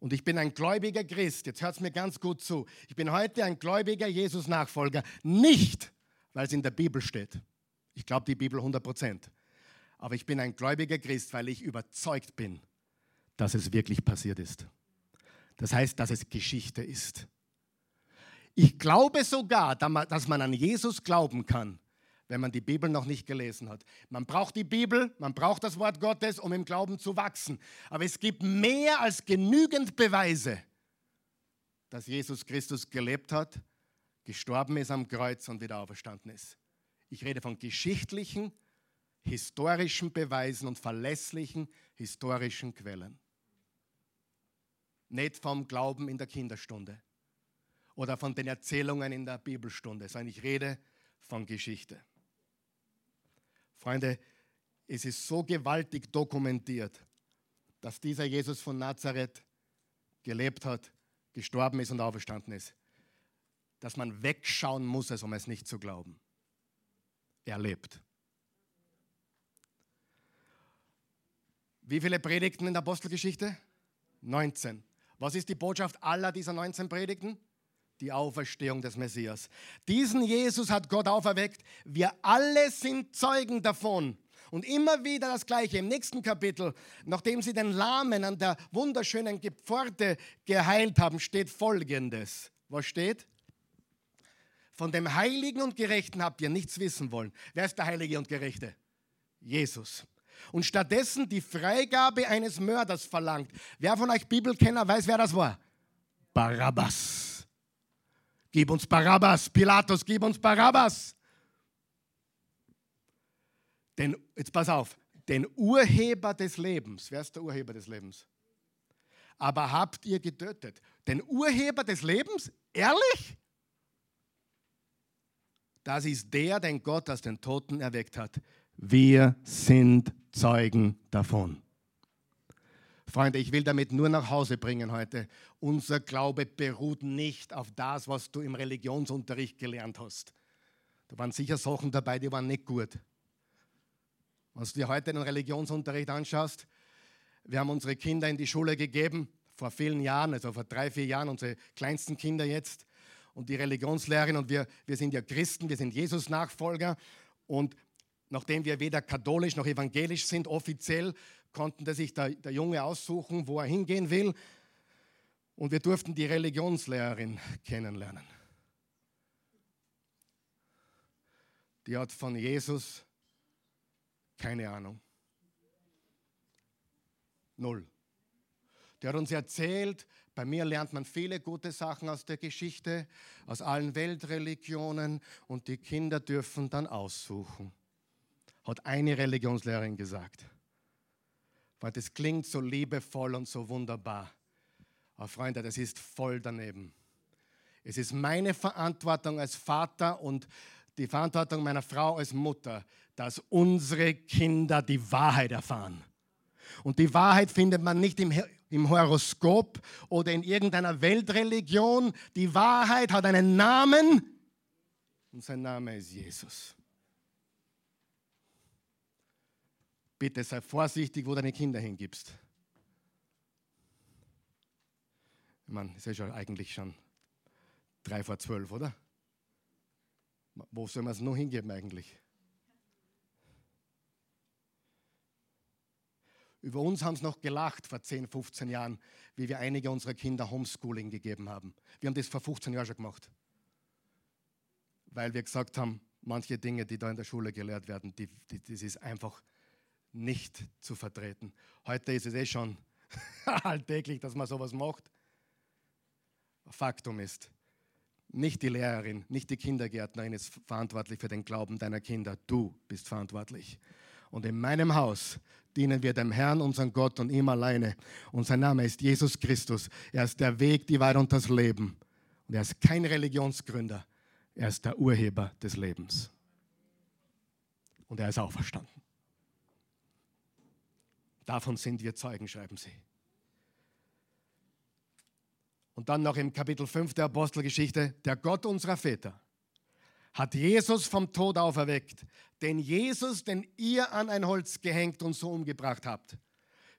Und ich bin ein gläubiger Christ. Jetzt hört es mir ganz gut zu. Ich bin heute ein gläubiger Jesus-Nachfolger. Nicht, weil es in der Bibel steht. Ich glaube die Bibel 100 Prozent. Aber ich bin ein gläubiger Christ, weil ich überzeugt bin, dass es wirklich passiert ist. Das heißt, dass es Geschichte ist. Ich glaube sogar, dass man an Jesus glauben kann, wenn man die Bibel noch nicht gelesen hat. Man braucht die Bibel, man braucht das Wort Gottes, um im Glauben zu wachsen. Aber es gibt mehr als genügend Beweise, dass Jesus Christus gelebt hat, gestorben ist am Kreuz und wieder auferstanden ist. Ich rede von geschichtlichen, historischen Beweisen und verlässlichen historischen Quellen. Nicht vom Glauben in der Kinderstunde, oder von den Erzählungen in der Bibelstunde, sondern ich rede von Geschichte. Freunde, es ist so gewaltig dokumentiert, dass dieser Jesus von Nazareth gelebt hat, gestorben ist und auferstanden ist, dass man wegschauen muss, um es nicht zu glauben. Er lebt. Wie viele Predigten in der Apostelgeschichte? 19. Was ist die Botschaft aller dieser 19 Predigten? Die Auferstehung des Messias. Diesen Jesus hat Gott auferweckt. Wir alle sind Zeugen davon. Und immer wieder das Gleiche. Im nächsten Kapitel, nachdem sie den Lahmen an der wunderschönen Pforte geheilt haben, steht Folgendes. Was steht? Von dem Heiligen und Gerechten habt ihr nichts wissen wollen. Wer ist der Heilige und Gerechte? Jesus. Und stattdessen die Freigabe eines Mörders verlangt. Wer von euch Bibelkenner weiß, wer das war? Barabbas. Gib uns Barabbas. Pilatus, gib uns Barabbas. Den, jetzt pass auf, den Urheber des Lebens. Wer ist der Urheber des Lebens? Aber habt ihr getötet? Den Urheber des Lebens? Ehrlich? Das ist der, den Gott aus den Toten erweckt hat. Wir sind Zeugen davon. Freunde, ich will damit nur nach Hause bringen heute. Unser Glaube beruht nicht auf das, was du im Religionsunterricht gelernt hast. Da waren sicher Sachen dabei, die waren nicht gut. Wenn du dir heute den Religionsunterricht anschaust, wir haben unsere Kinder in die Schule gegeben, vor vielen Jahren, also vor drei, vier Jahren, unsere kleinsten Kinder jetzt. Und die Religionslehrerin und wir, wir sind ja Christen, wir sind Jesus-Nachfolger. Und nachdem wir weder katholisch noch evangelisch sind, offiziell konnten sich der, der Junge aussuchen, wo er hingehen will. Und wir durften die Religionslehrerin kennenlernen. Die hat von Jesus keine Ahnung. Null. Der hat uns erzählt, bei mir lernt man viele gute Sachen aus der Geschichte, aus allen Weltreligionen und die Kinder dürfen dann aussuchen. Hat eine Religionslehrerin gesagt. Weil das klingt so liebevoll und so wunderbar. Aber Freunde, das ist voll daneben. Es ist meine Verantwortung als Vater und die Verantwortung meiner Frau als Mutter, dass unsere Kinder die Wahrheit erfahren. Und die Wahrheit findet man nicht im, im Horoskop oder in irgendeiner Weltreligion. Die Wahrheit hat einen Namen und sein Name ist Jesus. Bitte sei vorsichtig, wo deine Kinder hingibst. Mann, ist ja eigentlich schon drei vor zwölf, oder? Wo soll man es noch hingeben eigentlich? Über uns haben sie noch gelacht vor 10, 15 Jahren, wie wir einige unserer Kinder Homeschooling gegeben haben. Wir haben das vor 15 Jahren schon gemacht. Weil wir gesagt haben, manche Dinge, die da in der Schule gelehrt werden, die, die, das ist einfach nicht zu vertreten. Heute ist es eh schon alltäglich, dass man sowas macht. Faktum ist, nicht die Lehrerin, nicht die Kindergärtnerin ist verantwortlich für den Glauben deiner Kinder. Du bist verantwortlich. Und in meinem Haus dienen wir dem Herrn, unseren Gott und ihm alleine. Und sein Name ist Jesus Christus. Er ist der Weg, die Wahrheit und das Leben. Und er ist kein Religionsgründer. Er ist der Urheber des Lebens. Und er ist auferstanden. Davon sind wir Zeugen, schreiben sie. Und dann noch im Kapitel 5 der Apostelgeschichte, der Gott unserer Väter hat Jesus vom Tod auferweckt, den Jesus, den ihr an ein Holz gehängt und so umgebracht habt.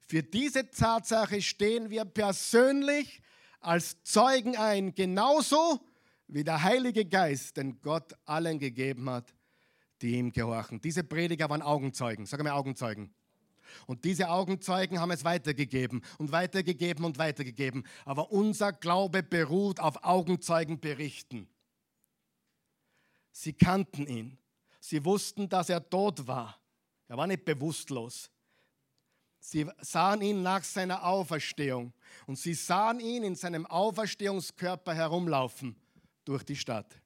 Für diese Tatsache stehen wir persönlich als Zeugen ein, genauso wie der Heilige Geist, den Gott allen gegeben hat, die ihm gehorchen. Diese Prediger waren Augenzeugen. Sag mal Augenzeugen. Und diese Augenzeugen haben es weitergegeben und weitergegeben und weitergegeben. Aber unser Glaube beruht auf Augenzeugenberichten. Sie kannten ihn. Sie wussten, dass er tot war. Er war nicht bewusstlos. Sie sahen ihn nach seiner Auferstehung und sie sahen ihn in seinem Auferstehungskörper herumlaufen durch die Stadt.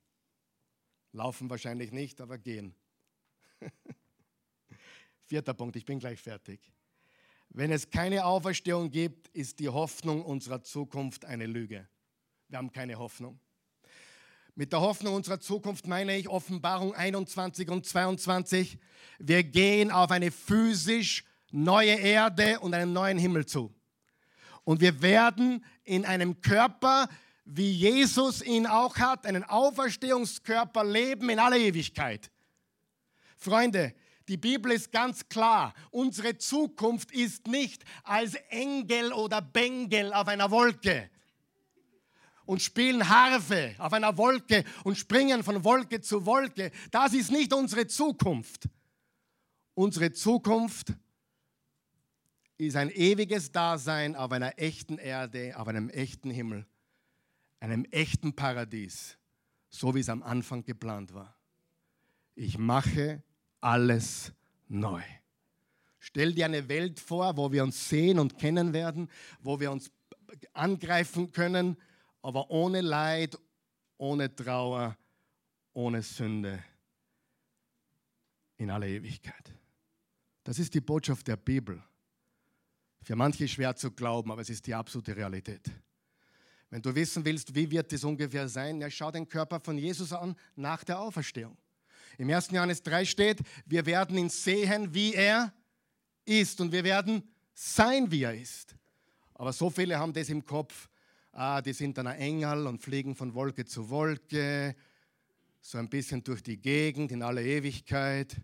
Laufen wahrscheinlich nicht, aber gehen. Vierter Punkt, ich bin gleich fertig. Wenn es keine Auferstehung gibt, ist die Hoffnung unserer Zukunft eine Lüge. Wir haben keine Hoffnung. Mit der Hoffnung unserer Zukunft meine ich Offenbarung 21 und 22. Wir gehen auf eine physisch neue Erde und einen neuen Himmel zu. Und wir werden in einem Körper, wie Jesus ihn auch hat, einen Auferstehungskörper leben in aller Ewigkeit. Freunde, die Bibel ist ganz klar. Unsere Zukunft ist nicht als Engel oder Bengel auf einer Wolke und spielen Harfe auf einer Wolke und springen von Wolke zu Wolke. Das ist nicht unsere Zukunft. Unsere Zukunft ist ein ewiges Dasein auf einer echten Erde, auf einem echten Himmel, einem echten Paradies, so wie es am Anfang geplant war. Ich mache alles neu. Stell dir eine Welt vor, wo wir uns sehen und kennen werden, wo wir uns angreifen können, aber ohne Leid, ohne Trauer, ohne Sünde in aller Ewigkeit. Das ist die Botschaft der Bibel. Für manche schwer zu glauben, aber es ist die absolute Realität. Wenn du wissen willst, wie wird es ungefähr sein, ja, schau den Körper von Jesus an nach der Auferstehung. Im 1. Johannes 3 steht, wir werden ihn sehen, wie er ist und wir werden sein, wie er ist. Aber so viele haben das im Kopf, ah, die sind dann ein Engel und fliegen von Wolke zu Wolke, so ein bisschen durch die Gegend in aller Ewigkeit.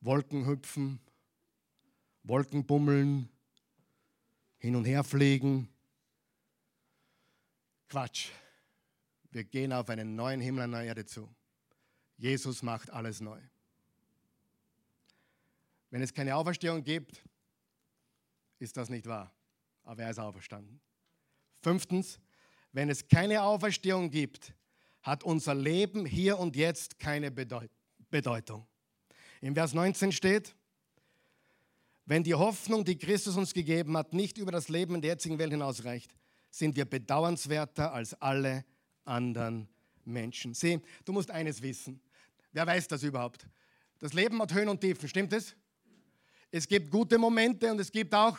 Wolken hüpfen. Wolken bummeln, hin und her fliegen. Quatsch. Wir gehen auf einen neuen Himmel, eine neue Erde zu. Jesus macht alles neu. Wenn es keine Auferstehung gibt, ist das nicht wahr. Aber er ist auferstanden. Fünftens, wenn es keine Auferstehung gibt, hat unser Leben hier und jetzt keine Bedeutung. Im Vers 19 steht, wenn die Hoffnung, die Christus uns gegeben hat, nicht über das Leben in der jetzigen Welt hinausreicht, sind wir bedauernswerter als alle anderen Menschen. Sieh, du musst eines wissen. Wer weiß das überhaupt? Das Leben hat Höhen und Tiefen, stimmt es? Es gibt gute Momente und es gibt auch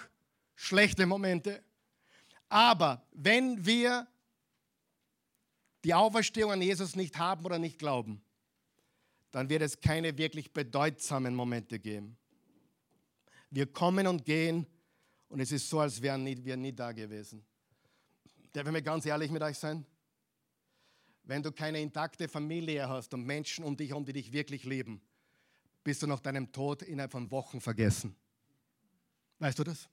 schlechte Momente. Aber wenn wir die Auferstehung an Jesus nicht haben oder nicht glauben, dann wird es keine wirklich bedeutsamen Momente geben. Wir kommen und gehen und es ist so, als wären wir nie da gewesen. Darf ich mir ganz ehrlich mit euch sein? Wenn du keine intakte Familie hast und Menschen um dich herum, die dich wirklich lieben, bist du nach deinem Tod innerhalb von Wochen vergessen. Weißt du das?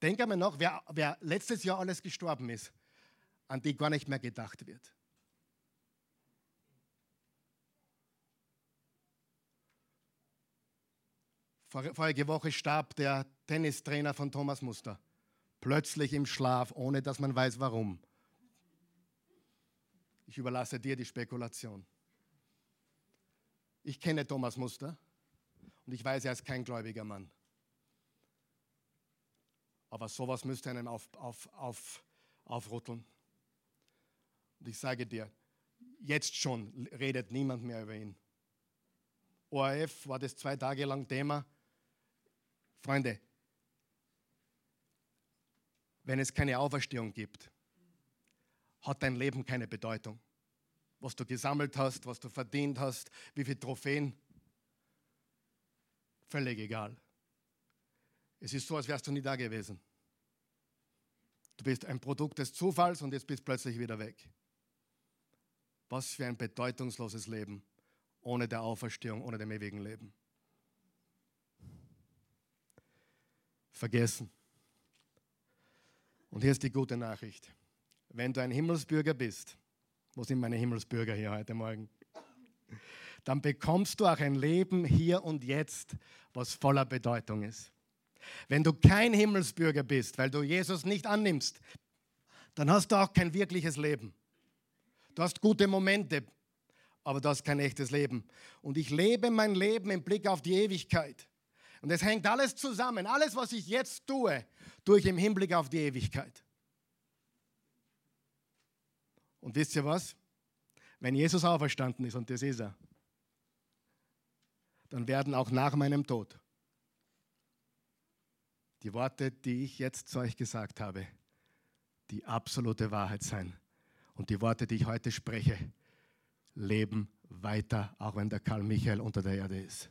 Denk einmal nach, wer, wer letztes Jahr alles gestorben ist, an die gar nicht mehr gedacht wird. Vorige Woche starb der Tennistrainer von Thomas Muster. Plötzlich im Schlaf, ohne dass man weiß warum. Ich überlasse dir die Spekulation. Ich kenne Thomas Muster und ich weiß, er ist kein gläubiger Mann. Aber sowas müsste einen auf, auf, auf, aufrütteln. Und ich sage dir, jetzt schon redet niemand mehr über ihn. ORF war das zwei Tage lang Thema. Freunde, wenn es keine Auferstehung gibt, hat dein Leben keine Bedeutung. Was du gesammelt hast, was du verdient hast, wie viele Trophäen, völlig egal. Es ist so, als wärst du nie da gewesen. Du bist ein Produkt des Zufalls und jetzt bist plötzlich wieder weg. Was für ein bedeutungsloses Leben ohne der Auferstehung, ohne dem ewigen Leben. vergessen. Und hier ist die gute Nachricht. Wenn du ein Himmelsbürger bist, wo sind meine Himmelsbürger hier heute Morgen? Dann bekommst du auch ein Leben hier und jetzt, was voller Bedeutung ist. Wenn du kein Himmelsbürger bist, weil du Jesus nicht annimmst, dann hast du auch kein wirkliches Leben. Du hast gute Momente, aber du hast kein echtes Leben. Und ich lebe mein Leben im Blick auf die Ewigkeit. Und es hängt alles zusammen. Alles, was ich jetzt tue, tue ich im Hinblick auf die Ewigkeit. Und wisst ihr was? Wenn Jesus auferstanden ist, und das ist er, dann werden auch nach meinem Tod die Worte, die ich jetzt zu euch gesagt habe, die absolute Wahrheit sein. Und die Worte, die ich heute spreche, leben weiter, auch wenn der Karl Michael unter der Erde ist.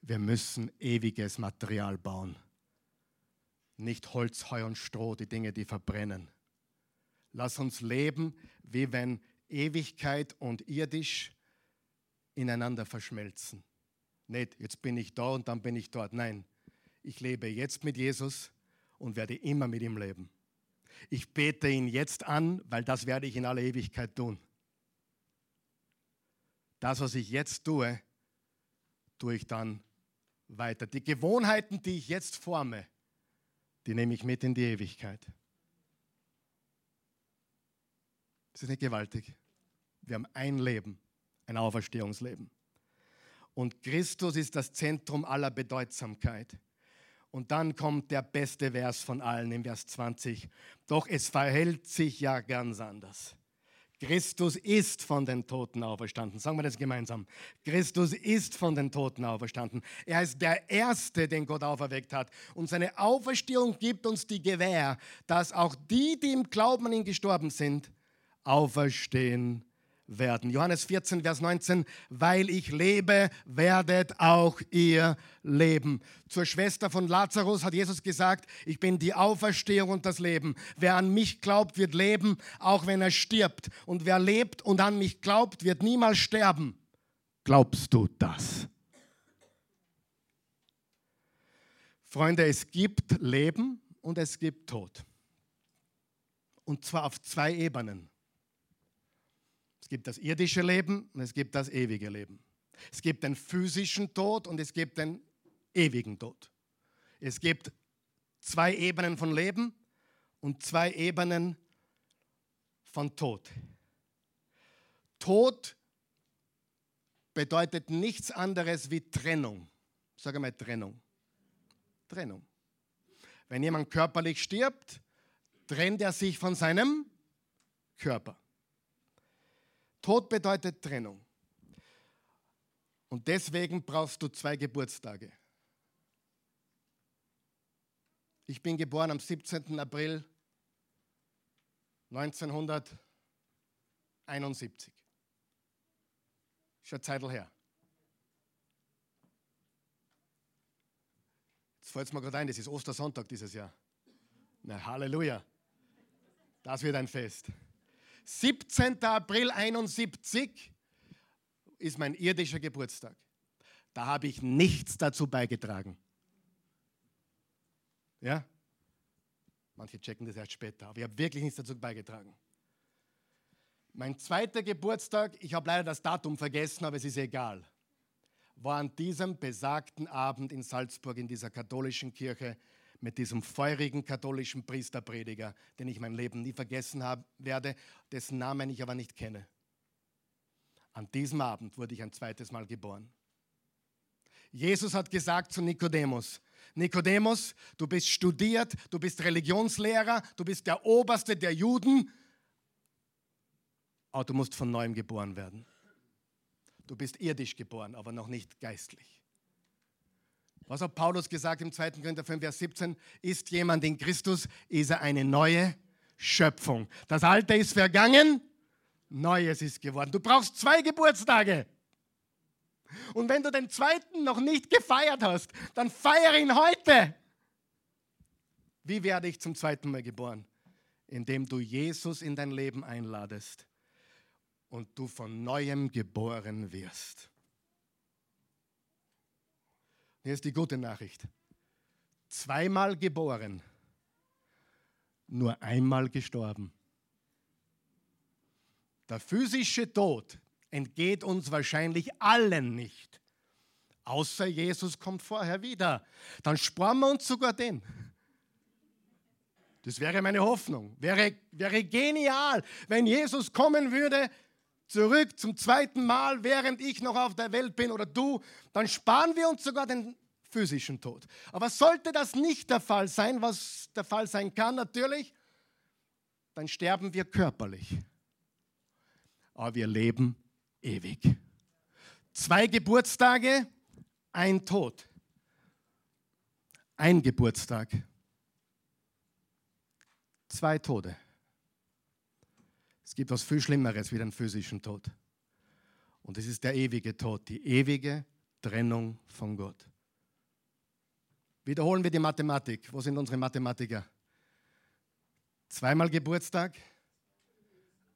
Wir müssen ewiges Material bauen. Nicht Holz, Heu und Stroh, die Dinge, die verbrennen. Lass uns leben, wie wenn Ewigkeit und irdisch ineinander verschmelzen. Nicht, jetzt bin ich da und dann bin ich dort. Nein, ich lebe jetzt mit Jesus und werde immer mit ihm leben. Ich bete ihn jetzt an, weil das werde ich in aller Ewigkeit tun. Das, was ich jetzt tue, tue ich dann weiter. Die Gewohnheiten, die ich jetzt forme, die nehme ich mit in die Ewigkeit. Das ist nicht gewaltig. Wir haben ein Leben, ein Auferstehungsleben. Und Christus ist das Zentrum aller Bedeutsamkeit. Und dann kommt der beste Vers von allen im Vers 20. Doch es verhält sich ja ganz anders. Christus ist von den Toten auferstanden. Sagen wir das gemeinsam. Christus ist von den Toten auferstanden. Er ist der Erste, den Gott auferweckt hat. Und seine Auferstehung gibt uns die Gewähr, dass auch die, die im Glauben an ihn gestorben sind, auferstehen werden. Johannes 14, Vers 19, weil ich lebe, werdet auch ihr leben. Zur Schwester von Lazarus hat Jesus gesagt, ich bin die Auferstehung und das Leben. Wer an mich glaubt, wird leben, auch wenn er stirbt. Und wer lebt und an mich glaubt, wird niemals sterben. Glaubst du das? Freunde, es gibt Leben und es gibt Tod. Und zwar auf zwei Ebenen. Es gibt das irdische Leben und es gibt das ewige Leben. Es gibt den physischen Tod und es gibt den ewigen Tod. Es gibt zwei Ebenen von Leben und zwei Ebenen von Tod. Tod bedeutet nichts anderes wie Trennung. Sag mal Trennung. Trennung. Wenn jemand körperlich stirbt, trennt er sich von seinem Körper. Tod bedeutet Trennung. Und deswegen brauchst du zwei Geburtstage. Ich bin geboren am 17. April 1971. Schon Zeit her. Jetzt fällt es mir gerade ein, das ist Ostersonntag dieses Jahr. Na, Halleluja. Das wird ein Fest. 17. April 71 ist mein irdischer Geburtstag. Da habe ich nichts dazu beigetragen. Ja? Manche checken das erst später, aber ich habe wirklich nichts dazu beigetragen. Mein zweiter Geburtstag, ich habe leider das Datum vergessen, aber es ist egal, war an diesem besagten Abend in Salzburg in dieser katholischen Kirche mit diesem feurigen katholischen Priesterprediger, den ich mein Leben nie vergessen haben werde, dessen Namen ich aber nicht kenne. An diesem Abend wurde ich ein zweites Mal geboren. Jesus hat gesagt zu Nikodemus, Nikodemus, du bist studiert, du bist Religionslehrer, du bist der Oberste der Juden, aber du musst von neuem geboren werden. Du bist irdisch geboren, aber noch nicht geistlich. Was hat Paulus gesagt im 2. Korinther 5, Vers 17? Ist jemand in Christus, ist er eine neue Schöpfung. Das Alte ist vergangen, Neues ist geworden. Du brauchst zwei Geburtstage. Und wenn du den zweiten noch nicht gefeiert hast, dann feiere ihn heute. Wie werde ich zum zweiten Mal geboren? Indem du Jesus in dein Leben einladest und du von neuem geboren wirst. Hier ist die gute Nachricht. Zweimal geboren, nur einmal gestorben. Der physische Tod entgeht uns wahrscheinlich allen nicht. Außer Jesus kommt vorher wieder. Dann sparen wir uns sogar den. Das wäre meine Hoffnung. Wäre, wäre genial, wenn Jesus kommen würde, zurück zum zweiten Mal, während ich noch auf der Welt bin oder du, dann sparen wir uns sogar den physischen Tod. Aber sollte das nicht der Fall sein, was der Fall sein kann natürlich, dann sterben wir körperlich. Aber wir leben ewig. Zwei Geburtstage, ein Tod. Ein Geburtstag, zwei Tode. Es gibt was viel Schlimmeres wie den physischen Tod. Und es ist der ewige Tod, die ewige Trennung von Gott. Wiederholen wir die Mathematik. Wo sind unsere Mathematiker? Zweimal Geburtstag,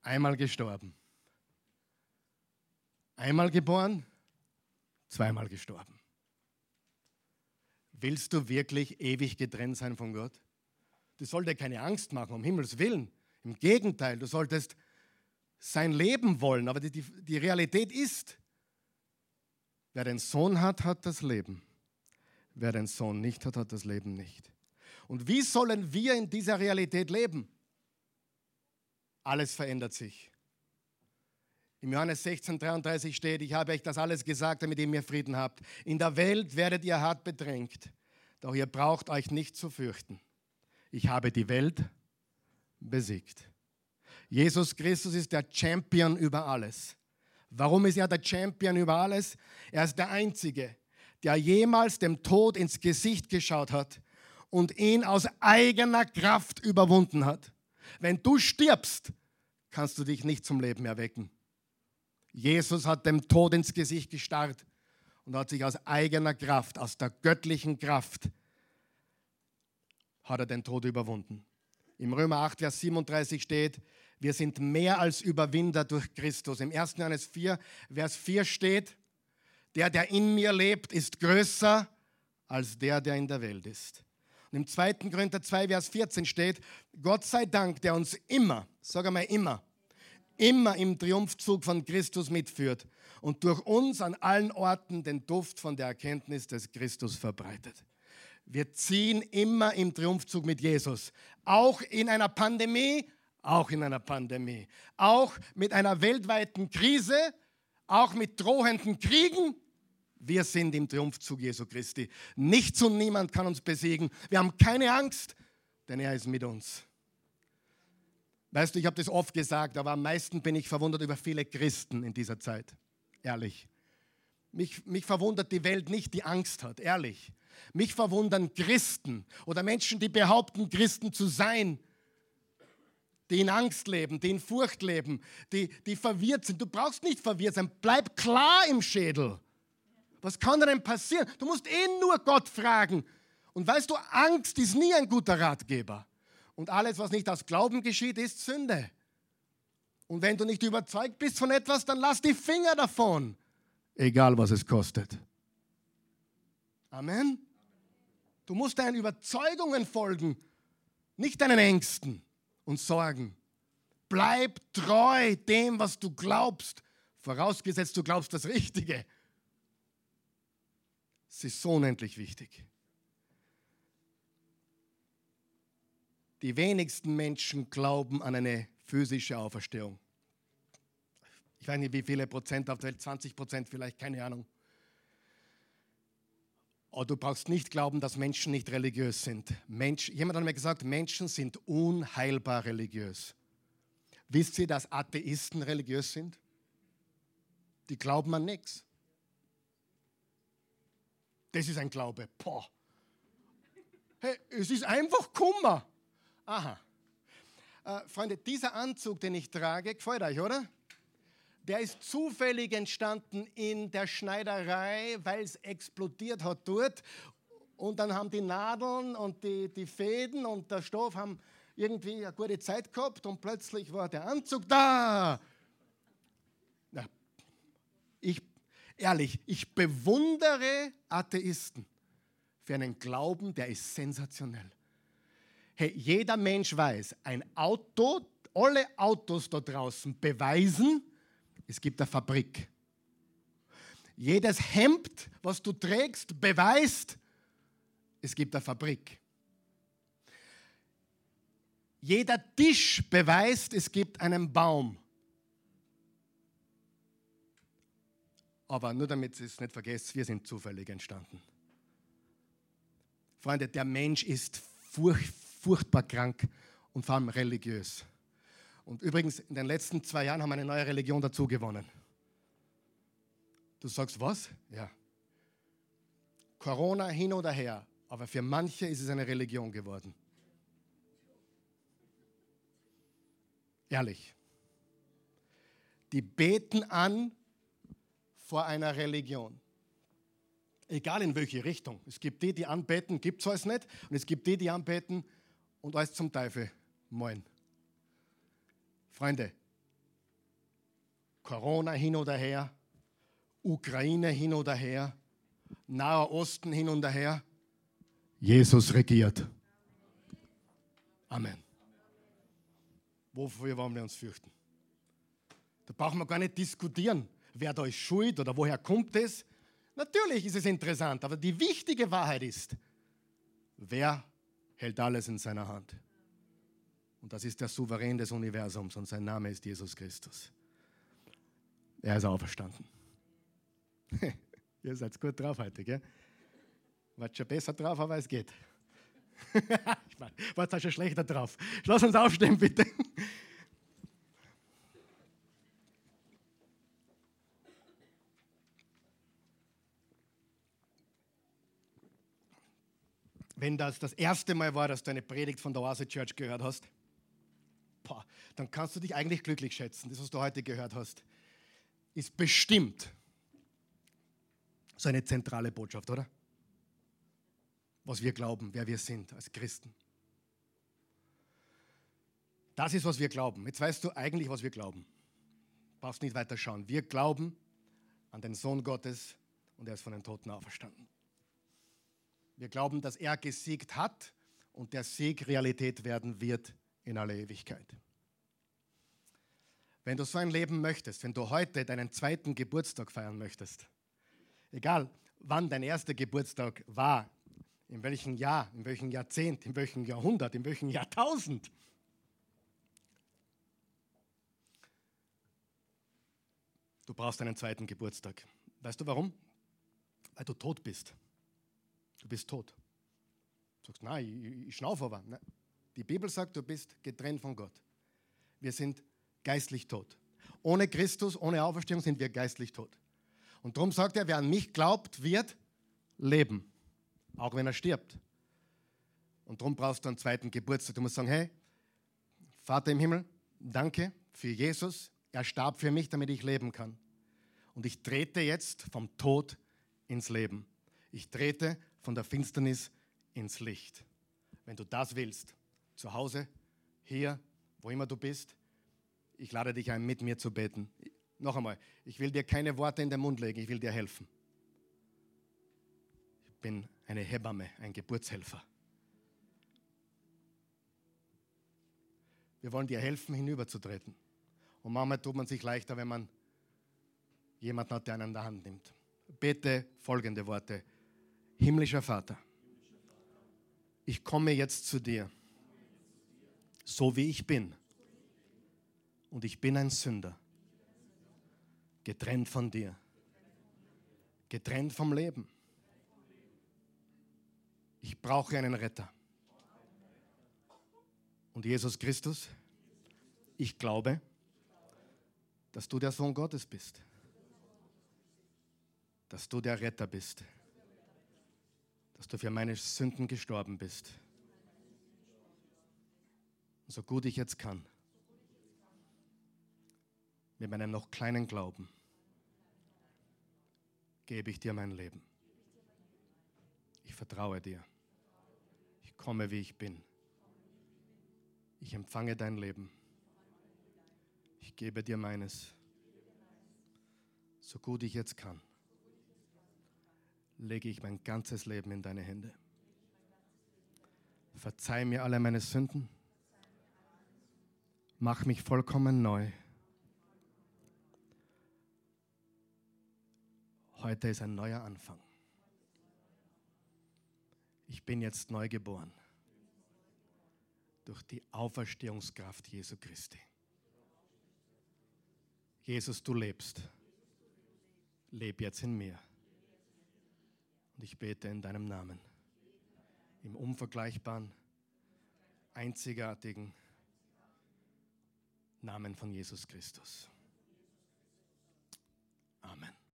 einmal gestorben. Einmal geboren, zweimal gestorben. Willst du wirklich ewig getrennt sein von Gott? Du solltest dir keine Angst machen, um Himmels Willen. Im Gegenteil, du solltest sein Leben wollen. Aber die, die, die Realität ist, wer den Sohn hat, hat das Leben. Wer den Sohn nicht hat, hat das Leben nicht. Und wie sollen wir in dieser Realität leben? Alles verändert sich. Im Johannes 16, 33 steht, ich habe euch das alles gesagt, damit ihr mir Frieden habt. In der Welt werdet ihr hart bedrängt, doch ihr braucht euch nicht zu fürchten. Ich habe die Welt besiegt. Jesus Christus ist der Champion über alles. Warum ist er der Champion über alles? Er ist der Einzige, der jemals dem Tod ins Gesicht geschaut hat und ihn aus eigener Kraft überwunden hat. Wenn du stirbst, kannst du dich nicht zum Leben erwecken. Jesus hat dem Tod ins Gesicht gestarrt und hat sich aus eigener Kraft, aus der göttlichen Kraft, hat er den Tod überwunden. Im Römer 8, Vers 37 steht, wir sind mehr als Überwinder durch Christus. Im 1. Johannes 4, Vers 4 steht, der, der in mir lebt, ist größer als der, der in der Welt ist. Und im 2. Korinther 2, Vers 14 steht, Gott sei Dank, der uns immer, sag einmal immer, immer im Triumphzug von Christus mitführt und durch uns an allen Orten den Duft von der Erkenntnis des Christus verbreitet. Wir ziehen immer im Triumphzug mit Jesus, auch in einer Pandemie, auch in einer Pandemie, auch mit einer weltweiten Krise, auch mit drohenden Kriegen. Wir sind im Triumphzug Jesu Christi. Nichts und niemand kann uns besiegen. Wir haben keine Angst, denn er ist mit uns. Weißt du, ich habe das oft gesagt, aber am meisten bin ich verwundert über viele Christen in dieser Zeit. Ehrlich. Mich, mich verwundert die Welt nicht, die Angst hat, ehrlich. Mich verwundern Christen oder Menschen, die behaupten, Christen zu sein, die in Angst leben, die in Furcht leben, die, die verwirrt sind. Du brauchst nicht verwirrt sein, bleib klar im Schädel. Was kann denn passieren? Du musst eh nur Gott fragen. Und weißt du, Angst ist nie ein guter Ratgeber. Und alles, was nicht aus Glauben geschieht, ist Sünde. Und wenn du nicht überzeugt bist von etwas, dann lass die Finger davon. Egal, was es kostet. Amen. Du musst deinen Überzeugungen folgen, nicht deinen Ängsten und Sorgen. Bleib treu dem, was du glaubst, vorausgesetzt du glaubst das Richtige. Es ist so unendlich wichtig. Die wenigsten Menschen glauben an eine physische Auferstehung. Ich weiß nicht, wie viele Prozent auf der Welt, 20 Prozent vielleicht, keine Ahnung. Aber du brauchst nicht glauben, dass Menschen nicht religiös sind. Mensch, jemand hat mir gesagt, Menschen sind unheilbar religiös. Wisst ihr, dass Atheisten religiös sind? Die glauben an nichts. Das ist ein Glaube. Boah. Hey, es ist einfach Kummer. Aha. Äh, Freunde, dieser Anzug, den ich trage, gefällt euch, oder? Der ist zufällig entstanden in der Schneiderei, weil es explodiert hat dort. Und dann haben die Nadeln und die, die Fäden und der Stoff haben irgendwie eine gute Zeit gehabt und plötzlich war der Anzug da. Ja, ich, ehrlich, ich bewundere Atheisten für einen Glauben, der ist sensationell. Hey, jeder Mensch weiß, ein Auto, alle Autos da draußen beweisen, es gibt eine Fabrik. Jedes Hemd, was du trägst, beweist, es gibt eine Fabrik. Jeder Tisch beweist, es gibt einen Baum. Aber nur damit ihr es nicht vergesst, wir sind zufällig entstanden. Freunde, der Mensch ist furchtbar furchtbar krank und vor allem religiös. Und übrigens, in den letzten zwei Jahren haben wir eine neue Religion dazu gewonnen. Du sagst, was? Ja. Corona hin oder her, aber für manche ist es eine Religion geworden. Ehrlich. Die beten an vor einer Religion. Egal in welche Richtung. Es gibt die, die anbeten, gibt es alles nicht. Und es gibt die, die anbeten und alles zum Teufel. Moin. Freunde, Corona hin oder her, Ukraine hin oder her, Naher Osten hin und her. Jesus regiert. Amen. Wofür wollen wir uns fürchten? Da brauchen wir gar nicht diskutieren, wer da ist schuld oder woher kommt es. Natürlich ist es interessant, aber die wichtige Wahrheit ist, wer hält alles in seiner Hand? Und das ist der Souverän des Universums und sein Name ist Jesus Christus. Er ist auferstanden. Ihr seid gut drauf heute, gell? Wart schon besser drauf, aber es geht. ich meine, wart schon schlechter drauf. Lass uns aufstehen, bitte. Wenn das das erste Mal war, dass du eine Predigt von der Oase Church gehört hast, dann kannst du dich eigentlich glücklich schätzen. Das, was du heute gehört hast, ist bestimmt so eine zentrale Botschaft, oder? Was wir glauben, wer wir sind als Christen. Das ist, was wir glauben. Jetzt weißt du eigentlich, was wir glauben. Brauchst nicht weiter schauen. Wir glauben an den Sohn Gottes und er ist von den Toten auferstanden. Wir glauben, dass er gesiegt hat und der Sieg Realität werden wird in aller Ewigkeit. Wenn du so ein Leben möchtest, wenn du heute deinen zweiten Geburtstag feiern möchtest, egal wann dein erster Geburtstag war, in welchem Jahr, in welchem Jahrzehnt, in welchem Jahrhundert, in welchem Jahrtausend, du brauchst einen zweiten Geburtstag. Weißt du warum? Weil du tot bist. Du bist tot. Du sagst, nein, ich, ich schnaufe aber. Nein. Die Bibel sagt, du bist getrennt von Gott. Wir sind geistlich tot. Ohne Christus, ohne Auferstehung sind wir geistlich tot. Und darum sagt er, wer an mich glaubt, wird leben, auch wenn er stirbt. Und darum brauchst du einen zweiten Geburtstag. Du musst sagen, hey, Vater im Himmel, danke für Jesus. Er starb für mich, damit ich leben kann. Und ich trete jetzt vom Tod ins Leben. Ich trete von der Finsternis ins Licht. Wenn du das willst, zu Hause, hier, wo immer du bist, ich lade dich ein, mit mir zu beten. Noch einmal, ich will dir keine Worte in den Mund legen, ich will dir helfen. Ich bin eine Hebamme, ein Geburtshelfer. Wir wollen dir helfen, hinüberzutreten. Und manchmal tut man sich leichter, wenn man jemanden hat, der einen an der Hand nimmt. Bete folgende Worte. Himmlischer Vater, ich komme jetzt zu dir, so wie ich bin. Und ich bin ein Sünder getrennt von dir, getrennt vom Leben. Ich brauche einen Retter. Und Jesus Christus, ich glaube, dass du der Sohn Gottes bist, dass du der Retter bist, dass du für meine Sünden gestorben bist. so gut ich jetzt kann, mit meinem noch kleinen Glauben, gebe ich dir mein Leben. Ich vertraue dir. Ich komme, wie ich bin. Ich empfange dein Leben. Ich gebe dir meines. So gut ich jetzt kann, lege ich mein ganzes Leben in deine Hände. Verzeih mir alle meine Sünden. Mach mich vollkommen neu. Heute ist ein neuer Anfang. Ich bin jetzt neu geboren durch die Auferstehungskraft Jesu Christi. Jesus, du lebst. Leb jetzt in mir. Und ich bete in deinem Namen, im unvergleichbaren, einzigartigen Namen von Jesus Christus. Amen.